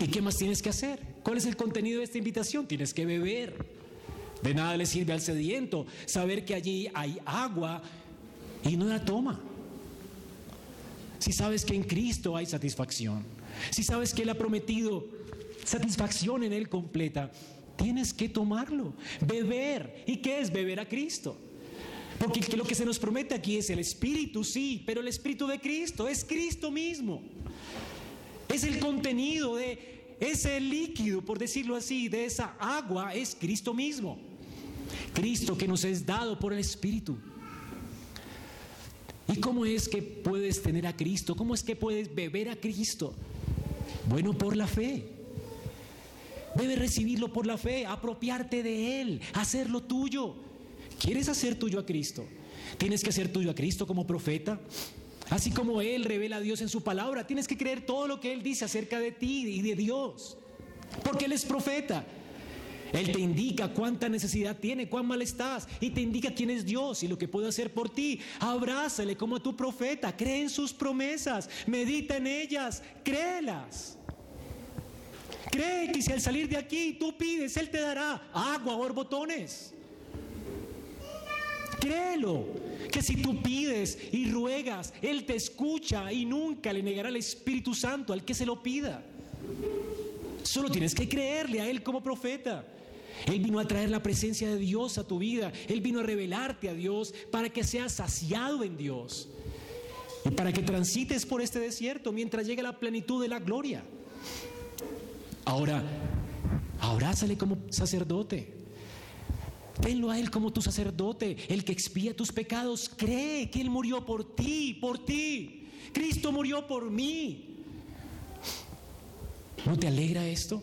¿Y qué más tienes que hacer? ¿Cuál es el contenido de esta invitación? Tienes que beber. De nada le sirve al sediento saber que allí hay agua y no la toma. Si sabes que en Cristo hay satisfacción, si sabes que Él ha prometido satisfacción en Él completa, tienes que tomarlo, beber. ¿Y qué es beber a Cristo? Porque lo que se nos promete aquí es el Espíritu, sí, pero el Espíritu de Cristo es Cristo mismo. Es el contenido de ese líquido, por decirlo así, de esa agua, es Cristo mismo. Cristo que nos es dado por el Espíritu. ¿Y cómo es que puedes tener a Cristo? ¿Cómo es que puedes beber a Cristo? Bueno, por la fe. Debes recibirlo por la fe, apropiarte de Él, hacerlo tuyo. ¿Quieres hacer tuyo a Cristo? Tienes que hacer tuyo a Cristo como profeta. Así como Él revela a Dios en su palabra, tienes que creer todo lo que Él dice acerca de ti y de Dios. Porque Él es profeta. Él te indica cuánta necesidad tiene, cuán mal estás y te indica quién es Dios y lo que puede hacer por ti. Abrázale como tu profeta, cree en sus promesas, medita en ellas, créelas. Cree que si al salir de aquí tú pides, Él te dará agua, borbotones. Créelo, que si tú pides y ruegas, Él te escucha y nunca le negará el Espíritu Santo al que se lo pida. Solo tienes que creerle a Él como profeta. Él vino a traer la presencia de Dios a tu vida. Él vino a revelarte a Dios para que seas saciado en Dios. y para que transites por este desierto mientras llegue la plenitud de la gloria. Ahora, abrázale como sacerdote. Tenlo a Él como tu sacerdote, el que expía tus pecados. Cree que Él murió por ti, por ti. Cristo murió por mí. ¿No te alegra esto?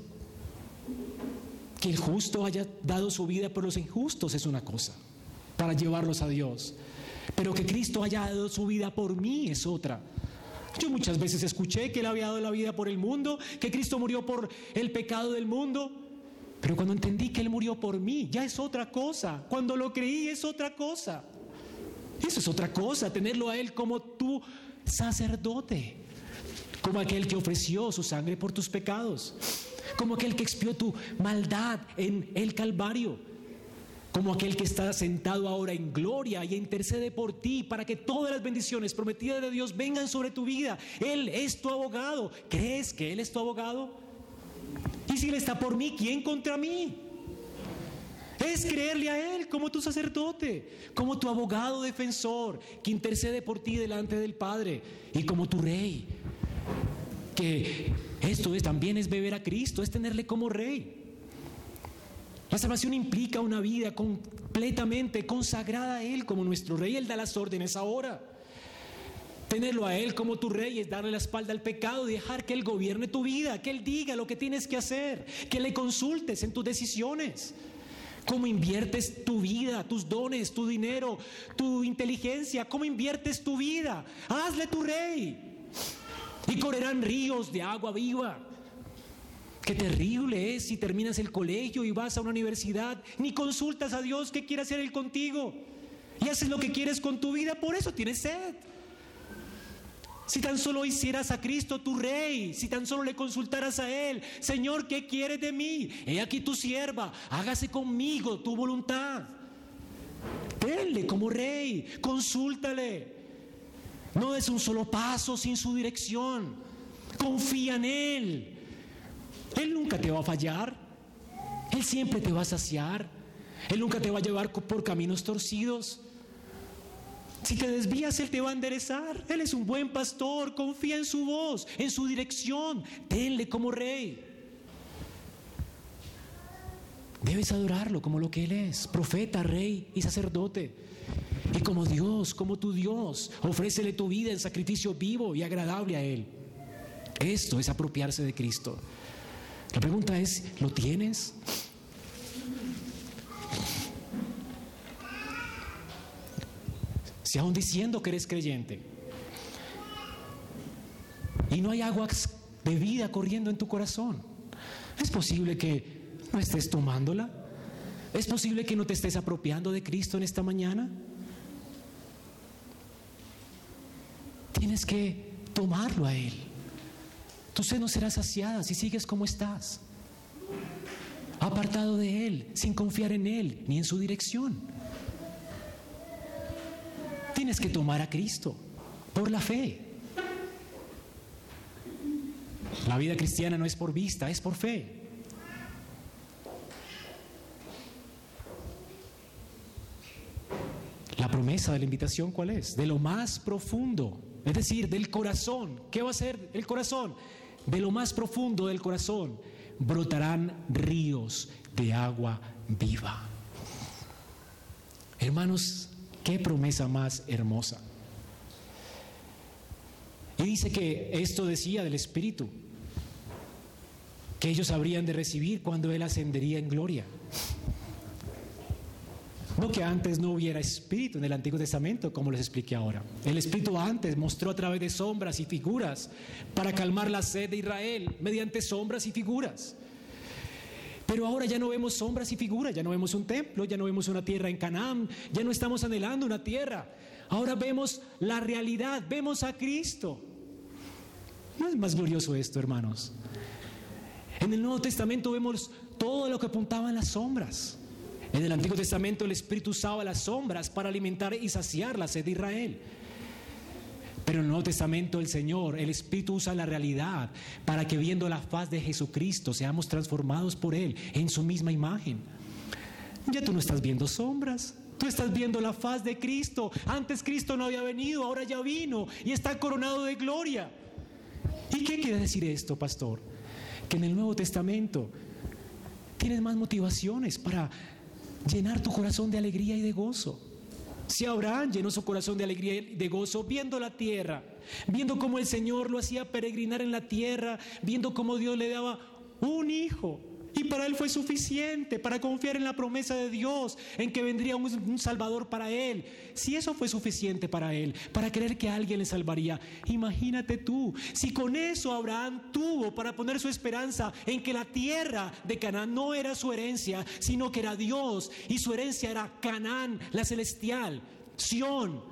Que el justo haya dado su vida por los injustos es una cosa, para llevarlos a Dios. Pero que Cristo haya dado su vida por mí es otra. Yo muchas veces escuché que Él había dado la vida por el mundo, que Cristo murió por el pecado del mundo. Pero cuando entendí que Él murió por mí, ya es otra cosa. Cuando lo creí es otra cosa. Eso es otra cosa, tenerlo a Él como tu sacerdote, como aquel que ofreció su sangre por tus pecados, como aquel que expió tu maldad en el Calvario como aquel que está sentado ahora en gloria y intercede por ti para que todas las bendiciones prometidas de Dios vengan sobre tu vida. Él es tu abogado. ¿Crees que Él es tu abogado? Y si Él está por mí, ¿quién contra mí? Es creerle a Él como tu sacerdote, como tu abogado defensor, que intercede por ti delante del Padre y como tu rey. Que esto es, también es beber a Cristo, es tenerle como rey. La salvación implica una vida completamente consagrada a Él como nuestro rey. Él da las órdenes ahora. Tenerlo a Él como tu rey es darle la espalda al pecado, dejar que Él gobierne tu vida, que Él diga lo que tienes que hacer, que le consultes en tus decisiones. Cómo inviertes tu vida, tus dones, tu dinero, tu inteligencia, cómo inviertes tu vida. Hazle tu rey. Y correrán ríos de agua viva. Qué terrible es si terminas el colegio y vas a una universidad, ni consultas a Dios qué quiere hacer Él contigo. Y haces lo que quieres con tu vida, por eso tienes sed. Si tan solo hicieras a Cristo tu rey, si tan solo le consultaras a Él, Señor, ¿qué quieres de mí? He aquí tu sierva, hágase conmigo tu voluntad. Tenle como rey, consúltale. No des un solo paso sin su dirección. Confía en Él. Él nunca te va a fallar. Él siempre te va a saciar. Él nunca te va a llevar por caminos torcidos. Si te desvías, Él te va a enderezar. Él es un buen pastor. Confía en su voz, en su dirección. Tenle como rey. Debes adorarlo como lo que Él es, profeta, rey y sacerdote. Y como Dios, como tu Dios, ofrécele tu vida en sacrificio vivo y agradable a Él. Esto es apropiarse de Cristo. La pregunta es, ¿lo tienes? Si aún diciendo que eres creyente y no hay agua de vida corriendo en tu corazón, ¿es posible que no estés tomándola? ¿Es posible que no te estés apropiando de Cristo en esta mañana? Tienes que tomarlo a Él. Tu sed no será saciada si sigues como estás, apartado de Él, sin confiar en Él ni en su dirección. Tienes que tomar a Cristo por la fe. La vida cristiana no es por vista, es por fe. La promesa de la invitación, ¿cuál es? De lo más profundo, es decir, del corazón. ¿Qué va a ser el corazón? de lo más profundo del corazón brotarán ríos de agua viva. Hermanos, qué promesa más hermosa. Y dice que esto decía del Espíritu, que ellos habrían de recibir cuando Él ascendería en gloria. No que antes no hubiera espíritu en el Antiguo Testamento, como les expliqué ahora. El espíritu antes mostró a través de sombras y figuras para calmar la sed de Israel mediante sombras y figuras. Pero ahora ya no vemos sombras y figuras, ya no vemos un templo, ya no vemos una tierra en Canaán, ya no estamos anhelando una tierra. Ahora vemos la realidad, vemos a Cristo. ¿No es más glorioso esto, hermanos? En el Nuevo Testamento vemos todo lo que apuntaban las sombras. En el Antiguo Testamento el Espíritu usaba las sombras para alimentar y saciar la sed de Israel. Pero en el Nuevo Testamento el Señor, el Espíritu usa la realidad para que viendo la faz de Jesucristo seamos transformados por Él en su misma imagen. Ya tú no estás viendo sombras, Tú estás viendo la faz de Cristo. Antes Cristo no había venido, ahora ya vino y está coronado de gloria. ¿Y qué quiere decir esto, pastor? Que en el Nuevo Testamento tienes más motivaciones para llenar tu corazón de alegría y de gozo. Si Abraham llenó su corazón de alegría y de gozo viendo la tierra, viendo cómo el Señor lo hacía peregrinar en la tierra, viendo cómo Dios le daba un hijo. Y para él fue suficiente, para confiar en la promesa de Dios, en que vendría un, Salvador para él. Si eso fue suficiente para él, para creer que alguien le salvaría, imagínate tú, si con eso Abraham tuvo para poner su esperanza en que la tierra de Canaán no era su herencia, sino que era Dios, y su herencia era Canaán, la celestial, Sión,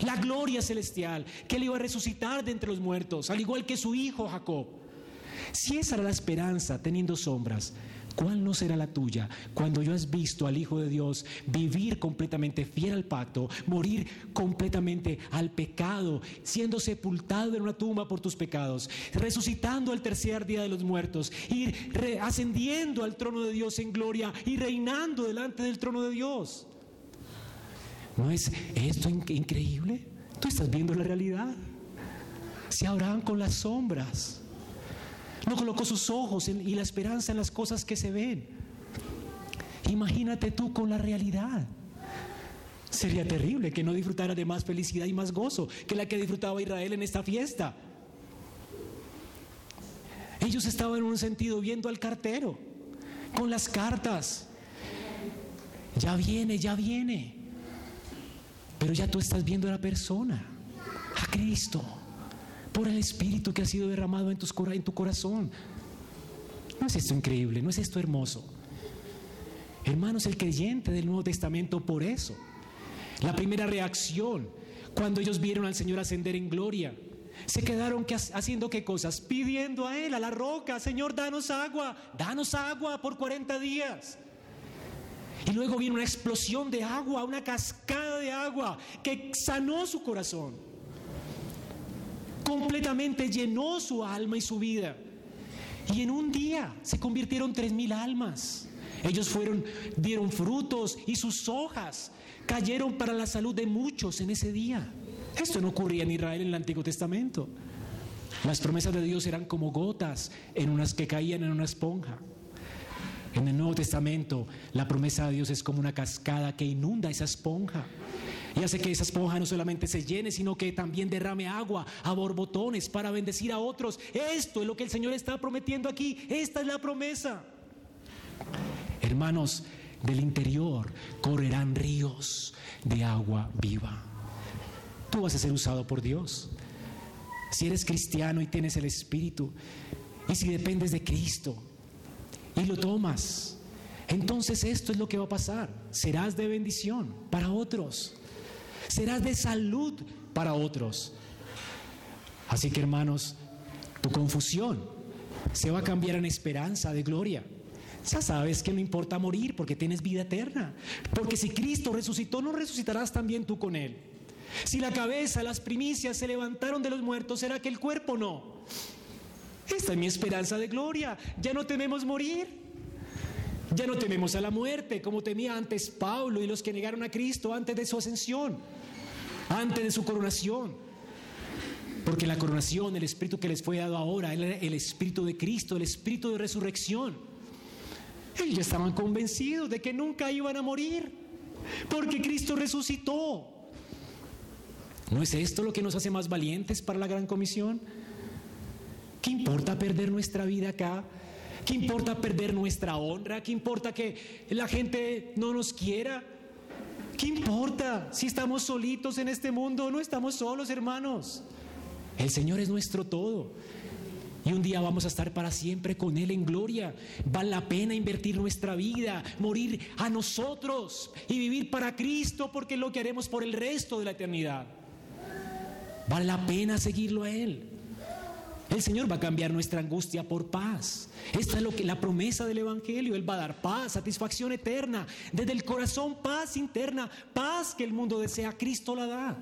la gloria celestial, que él iba a resucitar de entre los muertos, al igual que su hijo Jacob. Si esa era la esperanza teniendo sombras, ¿cuál no será la tuya cuando yo has visto al Hijo de Dios vivir completamente fiel al pacto, morir completamente al pecado, siendo sepultado en una tumba por tus pecados, resucitando al tercer día de los muertos, ir ascendiendo al trono de Dios en gloria y reinando delante del trono de Dios? ¿No es esto increíble? Tú estás viendo la realidad. Se Abraham con las sombras no colocó sus ojos y la esperanza en las cosas que se ven. Imagínate tú con la realidad. Sería terrible que no disfrutara de más felicidad y más gozo que la que disfrutaba Israel en esta fiesta. Ellos estaban en un sentido viendo al cartero, con las cartas. Ya viene, ya viene. Pero ya tú estás viendo a la persona, a Cristo por el Espíritu que ha sido derramado en, tu corazón. ¿No es esto increíble? ¿No es esto hermoso? Hermanos, el creyente del Nuevo Testamento por eso. La primera reacción cuando ellos vieron al Señor ascender en gloria, se quedaron haciendo qué cosas? Pidiendo a Él, a la roca, Señor, danos agua, danos agua por 40 días. Y luego vino una explosión de agua, una cascada de agua que sanó su corazón completamente llenó su alma y su vida. Y en un día se convirtieron tres mil almas. Ellos fueron, dieron frutos y sus hojas cayeron para la salud de muchos en ese día. Esto no ocurría en Israel en el Antiguo Testamento. Las promesas de Dios eran como gotas en unas que caían en una esponja. En el Nuevo Testamento, la promesa de Dios es como una cascada que inunda esa esponja y hace que esa esponja no solamente se llene, sino que también derrame agua a borbotones para bendecir a otros. Esto es lo que el Señor está prometiendo aquí. Esta es la promesa. Hermanos, del interior correrán ríos de agua viva. Tú vas a ser usado por Dios. Si eres cristiano y tienes el Espíritu, y si dependes de Cristo y lo tomas, entonces esto es lo que va a pasar. Serás de bendición para otros serás de salud para otros. Así que hermanos, tu confusión se va a cambiar en esperanza de gloria. Ya sabes que no importa morir porque tienes vida eterna. Porque si Cristo resucitó, no resucitarás también tú con Él. Si la cabeza, las primicias se levantaron de los muertos, ¿será que el cuerpo no? Esta es mi esperanza de gloria. Ya no tememos morir. Ya no tememos a la muerte como temía antes Pablo y los que negaron a Cristo antes de su ascensión, antes de su coronación. Porque la coronación, el espíritu que les fue dado ahora, el espíritu de Cristo, el espíritu de resurrección. Ellos estaban convencidos de que nunca iban a morir, porque Cristo resucitó. ¿No es esto lo que nos hace más valientes para la gran comisión? ¿Qué importa perder nuestra vida acá? ¿Qué importa perder nuestra honra? ¿Qué importa que la gente no nos quiera? ¿Qué importa si estamos solitos en este mundo? No estamos solos, hermanos. El Señor es nuestro todo. Y un día vamos a estar para siempre con Él en gloria. Vale la pena invertir nuestra vida, morir a nosotros y vivir para Cristo porque es lo que haremos por el resto de la eternidad. Vale la pena seguirlo a Él. El Señor va a cambiar nuestra angustia por paz. Esta es lo que la promesa del evangelio, él va a dar paz, satisfacción eterna, desde el corazón paz interna, paz que el mundo desea, Cristo la da.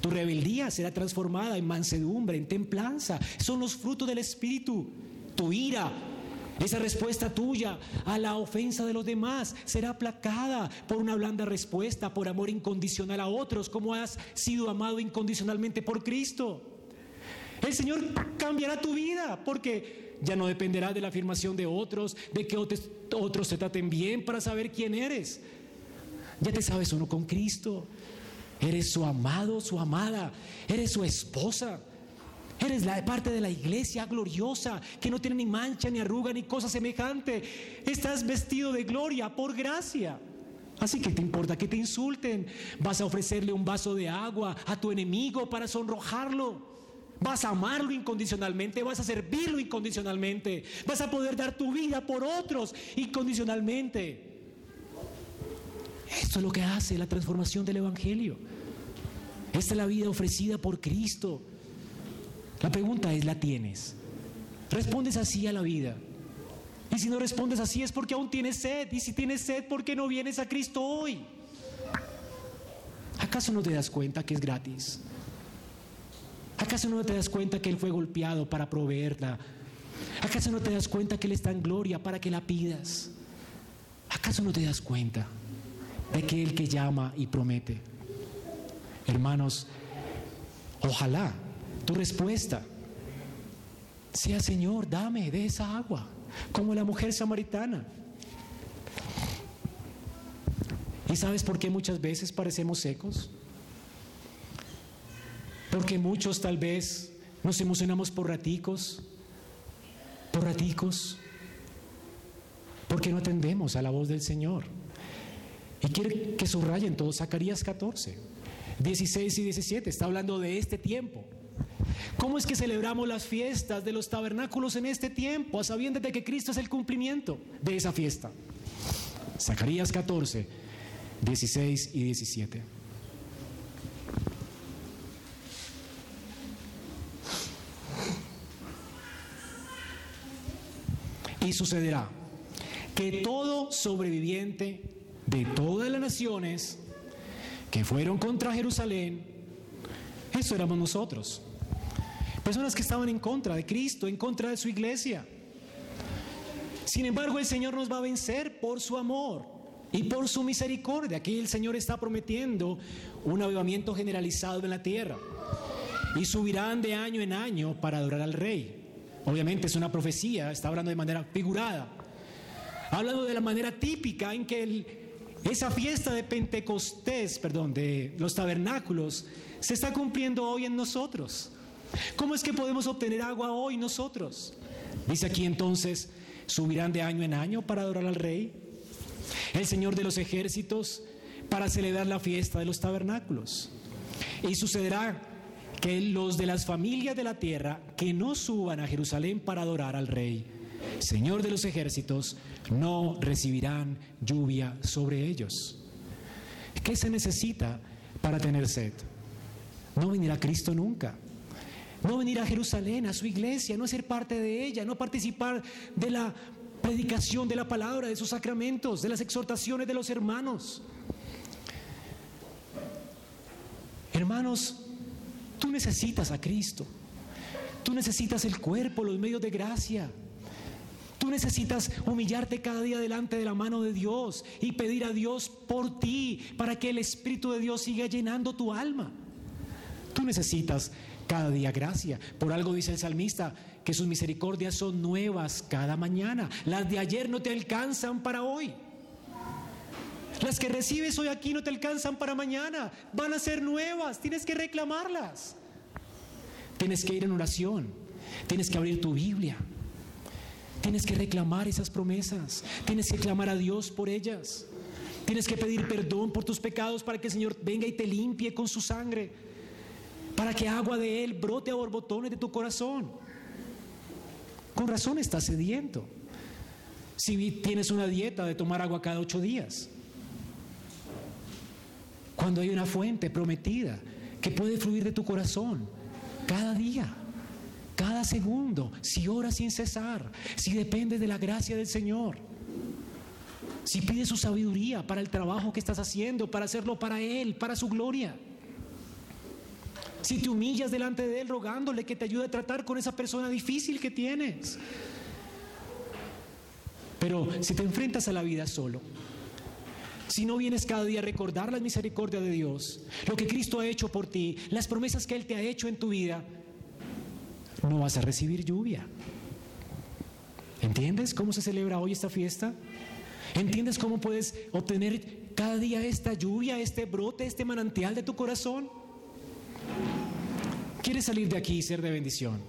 Tu rebeldía será transformada en mansedumbre, en templanza. Son los frutos del espíritu. Tu ira Esa respuesta tuya a la ofensa de los demás será aplacada por una blanda respuesta, por amor incondicional a otros, como has sido amado incondicionalmente por Cristo. El Señor cambiará tu vida porque ya no dependerá de la afirmación de otros, de que otros te traten bien para saber quién eres. Ya te sabes uno con Cristo. Eres su amado, su amada. Eres su esposa. Eres la parte de la iglesia gloriosa que no tiene ni mancha, ni arruga, ni cosa semejante. Estás vestido de gloria por gracia. Así que te importa que te insulten. Vas a ofrecerle un vaso de agua a tu enemigo para sonrojarlo. Vas a amarlo incondicionalmente, vas a servirlo incondicionalmente, vas a poder dar tu vida por otros incondicionalmente. Esto es lo que hace la transformación del Evangelio. Esta es la vida ofrecida por Cristo. La pregunta es, ¿la tienes? ¿Respondes así a la vida? Y si no respondes así es porque aún tienes sed. Y si tienes sed, ¿por qué no vienes a Cristo hoy? ¿Acaso no te das cuenta que es gratis? ¿Acaso no te das cuenta que Él fue golpeado para proveerla? ¿Acaso no te das cuenta que Él está en gloria para que la pidas? ¿Acaso no te das cuenta de que Él que llama y promete? Hermanos, ojalá tu respuesta sea, Señor, dame de esa agua, como la mujer samaritana. ¿Y sabes por qué muchas veces parecemos secos? Porque muchos tal vez nos emocionamos por raticos, por raticos, porque no atendemos a la voz del Señor. Y quiere que subrayen todo Zacarías 14, 16 y 17, está hablando de este tiempo. ¿Cómo es que celebramos las fiestas de los tabernáculos en este tiempo, a sabiendas que Cristo es el cumplimiento de esa fiesta? Zacarías 14, 16 y 17. Y sucederá que todo sobreviviente de todas las naciones que fueron contra Jerusalén, eso éramos nosotros. Personas que estaban en contra de Cristo, en contra de su iglesia. Sin embargo, el Señor nos va a vencer por su amor y por su misericordia. Aquí el Señor está prometiendo un avivamiento generalizado en la tierra. Y subirán de año en año para adorar al Rey. Obviamente es una profecía, está hablando de manera figurada. Hablando de la manera típica en que esa fiesta de Pentecostés, perdón, de los tabernáculos, se está cumpliendo hoy en nosotros. ¿Cómo es que podemos obtener agua hoy nosotros? Dice aquí entonces, subirán de año en año para adorar al rey. El Señor de los ejércitos para celebrar la fiesta de los tabernáculos. Y sucederá que los de las familias de la tierra que no suban a Jerusalén para adorar al rey, Señor de los ejércitos, no recibirán lluvia sobre ellos. ¿Qué se necesita para tener sed? No venir a Cristo nunca. No venir a Jerusalén, a su iglesia, no ser parte de ella, no participar de la predicación de la palabra, de sus sacramentos, de las exhortaciones de los hermanos. Hermanos, Tú necesitas a Cristo. Tú necesitas el cuerpo, los medios de gracia. Tú necesitas humillarte cada día delante de la mano de Dios y pedir a Dios por ti para que el Espíritu de Dios siga llenando tu alma. Tú necesitas cada día gracia. Por algo dice el salmista que sus misericordias son nuevas cada mañana. Las de ayer no te alcanzan para hoy. Las que recibes hoy aquí no te alcanzan para mañana, van a ser nuevas, tienes que reclamarlas. Tienes que ir en oración, tienes que abrir tu Biblia, tienes que reclamar esas promesas, tienes que clamar a Dios por ellas, tienes que pedir perdón por tus pecados para que el Señor venga y te limpie con su sangre, para que agua de Él brote a borbotones de tu corazón. Con razón estás sediento. Si tienes una dieta de tomar agua cada ocho días, cuando hay una fuente prometida que puede fluir de tu corazón cada día, cada segundo, si oras sin cesar, si dependes de la gracia del Señor, si pides su sabiduría para el trabajo que estás haciendo, para hacerlo para Él, para su gloria. Si te humillas delante de Él rogándole que te ayude a tratar con esa persona difícil que tienes. Pero si te enfrentas a la vida solo, si no vienes cada día a recordar la misericordia de Dios, lo que Cristo ha hecho por ti, las promesas que Él te ha hecho en tu vida, no vas a recibir lluvia. ¿Entiendes cómo se celebra hoy esta fiesta? ¿Entiendes cómo puedes obtener cada día esta lluvia, este brote, este manantial de tu corazón? ¿Quieres salir de aquí y ser de bendición?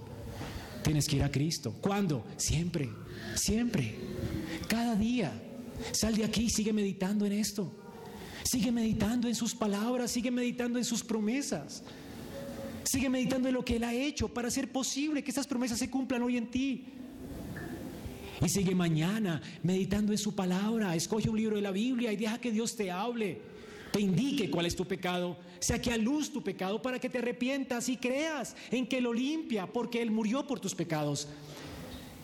Tienes que ir a Cristo. ¿Cuándo? Siempre, siempre, cada día. Sal de aquí y sigue meditando en esto. Sigue meditando en sus palabras, sigue meditando en sus promesas. Sigue meditando en lo que Él ha hecho para hacer posible que estas promesas se cumplan hoy en ti. Y sigue mañana meditando en su palabra. Escoge un libro de la Biblia y deja que Dios te hable, te indique cuál es tu pecado, saque a luz tu pecado para que te arrepientas y creas en que lo limpia, porque Él murió por tus pecados.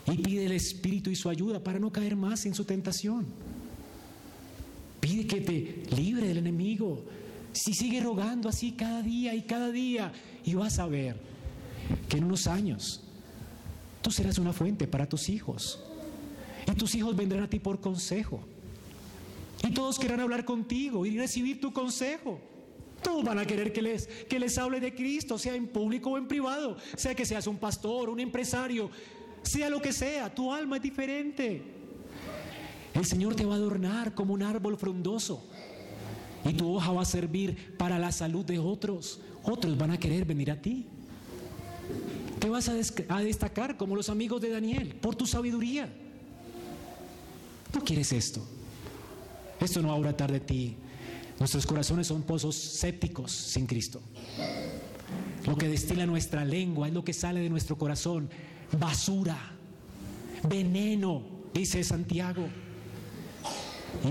Y pide el Espíritu y su ayuda para no caer más en su tentación. Pide que te libre del enemigo. Si sigue rogando así cada día y cada día, y vas a ver que en unos años tú serás una fuente para tus hijos. Y tus hijos vendrán a ti por consejo. Y todos querrán hablar contigo y recibir tu consejo. Todos van a querer que les, que les hable de Cristo, sea en público o en privado, sea que seas un pastor, un empresario, sea lo que sea, tu alma es diferente. El Señor te va a adornar como un árbol frondoso y tu hoja va a servir para la salud de otros. Otros van a querer venir a ti. Te vas a, destacar como los amigos de Daniel por tu sabiduría. ¿No quieres esto? Esto no va a brotar de ti. Nuestros corazones son pozos sépticos sin Cristo. Lo que destila nuestra lengua es lo que sale de nuestro corazón. Basura, veneno, dice Santiago.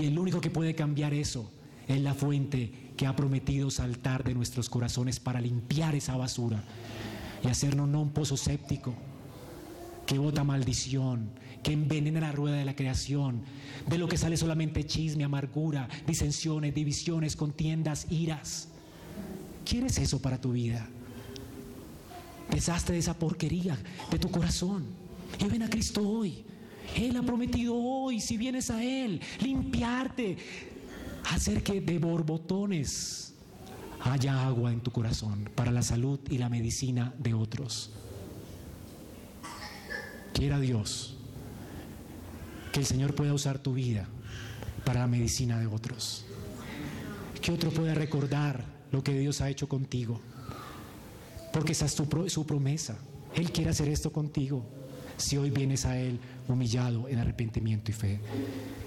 Y el único que puede cambiar eso es la fuente que ha prometido saltar de nuestros corazones para limpiar esa basura y hacernos no un pozo séptico que bota maldición, que envenena la rueda de la creación, de lo que sale solamente chisme, amargura, disensiones, divisiones, contiendas, iras. ¿Quieres eso para tu vida? Deshazte de esa porquería de tu corazón y ven a Cristo hoy. Él ha prometido hoy, si vienes a Él, limpiarte, hacer que de borbotones haya agua en tu corazón para la salud y la medicina de otros. Quiera Dios que el Señor pueda usar tu vida para la medicina de otros. Que otro pueda recordar lo que Dios ha hecho contigo. Porque esa es su promesa. Él quiere hacer esto contigo si hoy vienes a Él humillado en arrepentimiento y fe.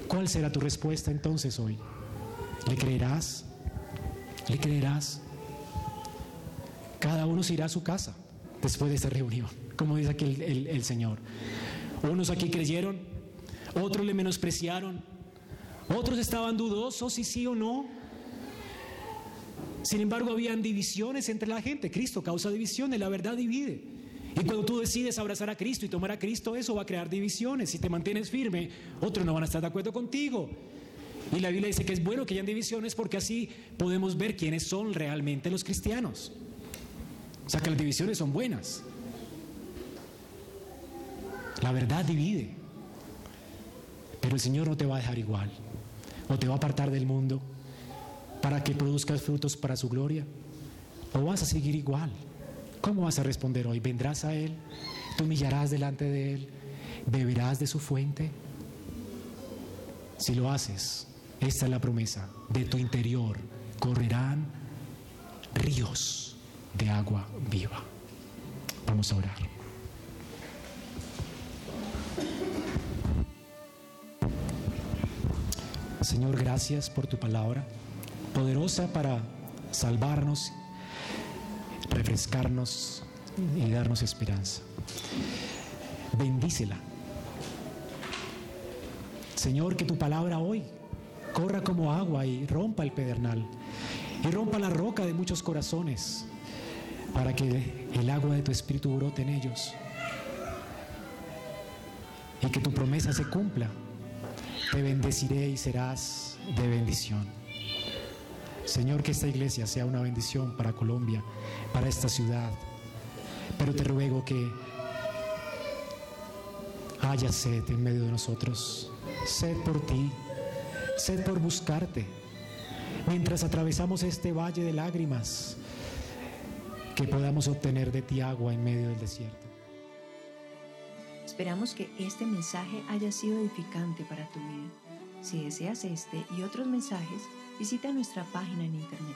¿Cuál será tu respuesta entonces hoy? ¿Le creerás? ¿Le creerás? Cada uno se irá a su casa después de esta reunión, como dice aquí el, Señor. Unos aquí creyeron, otros le menospreciaron, otros estaban dudosos si sí o no. Sin embargo, habían divisiones entre la gente. Cristo causa divisiones, la verdad divide. Y cuando tú decides abrazar a Cristo y tomar a Cristo, eso va a crear divisiones. Si te mantienes firme, otros no van a estar de acuerdo contigo. Y la Biblia dice que es bueno que hayan divisiones porque así podemos ver quiénes son realmente los cristianos. O sea que las divisiones son buenas. La verdad divide. Pero el Señor no te va a dejar igual. O te va a apartar del mundo para que produzcas frutos para su gloria. O vas a seguir igual. ¿Cómo vas a responder hoy? ¿Vendrás a Él? ¿Te humillarás delante de Él? ¿Beberás de su fuente? Si lo haces, esta es la promesa. De tu interior correrán ríos de agua viva. Vamos a orar. Señor, gracias por tu palabra, poderosa para salvarnos, refrescarnos y darnos esperanza. Bendícela. Señor, que tu palabra hoy corra como agua y rompa el pedernal y rompa la roca de muchos corazones para que el agua de tu espíritu brote en ellos y que tu promesa se cumpla. Te bendeciré y serás de bendición. Señor, que esta iglesia sea una bendición para Colombia, para esta ciudad, pero te ruego que haya sed en medio de nosotros, sed por ti, sed por buscarte. Mientras atravesamos este valle de lágrimas, que podamos obtener de ti agua en medio del desierto. Esperamos que este mensaje haya sido edificante para tu vida. Si deseas este y otros mensajes, visita nuestra página en internet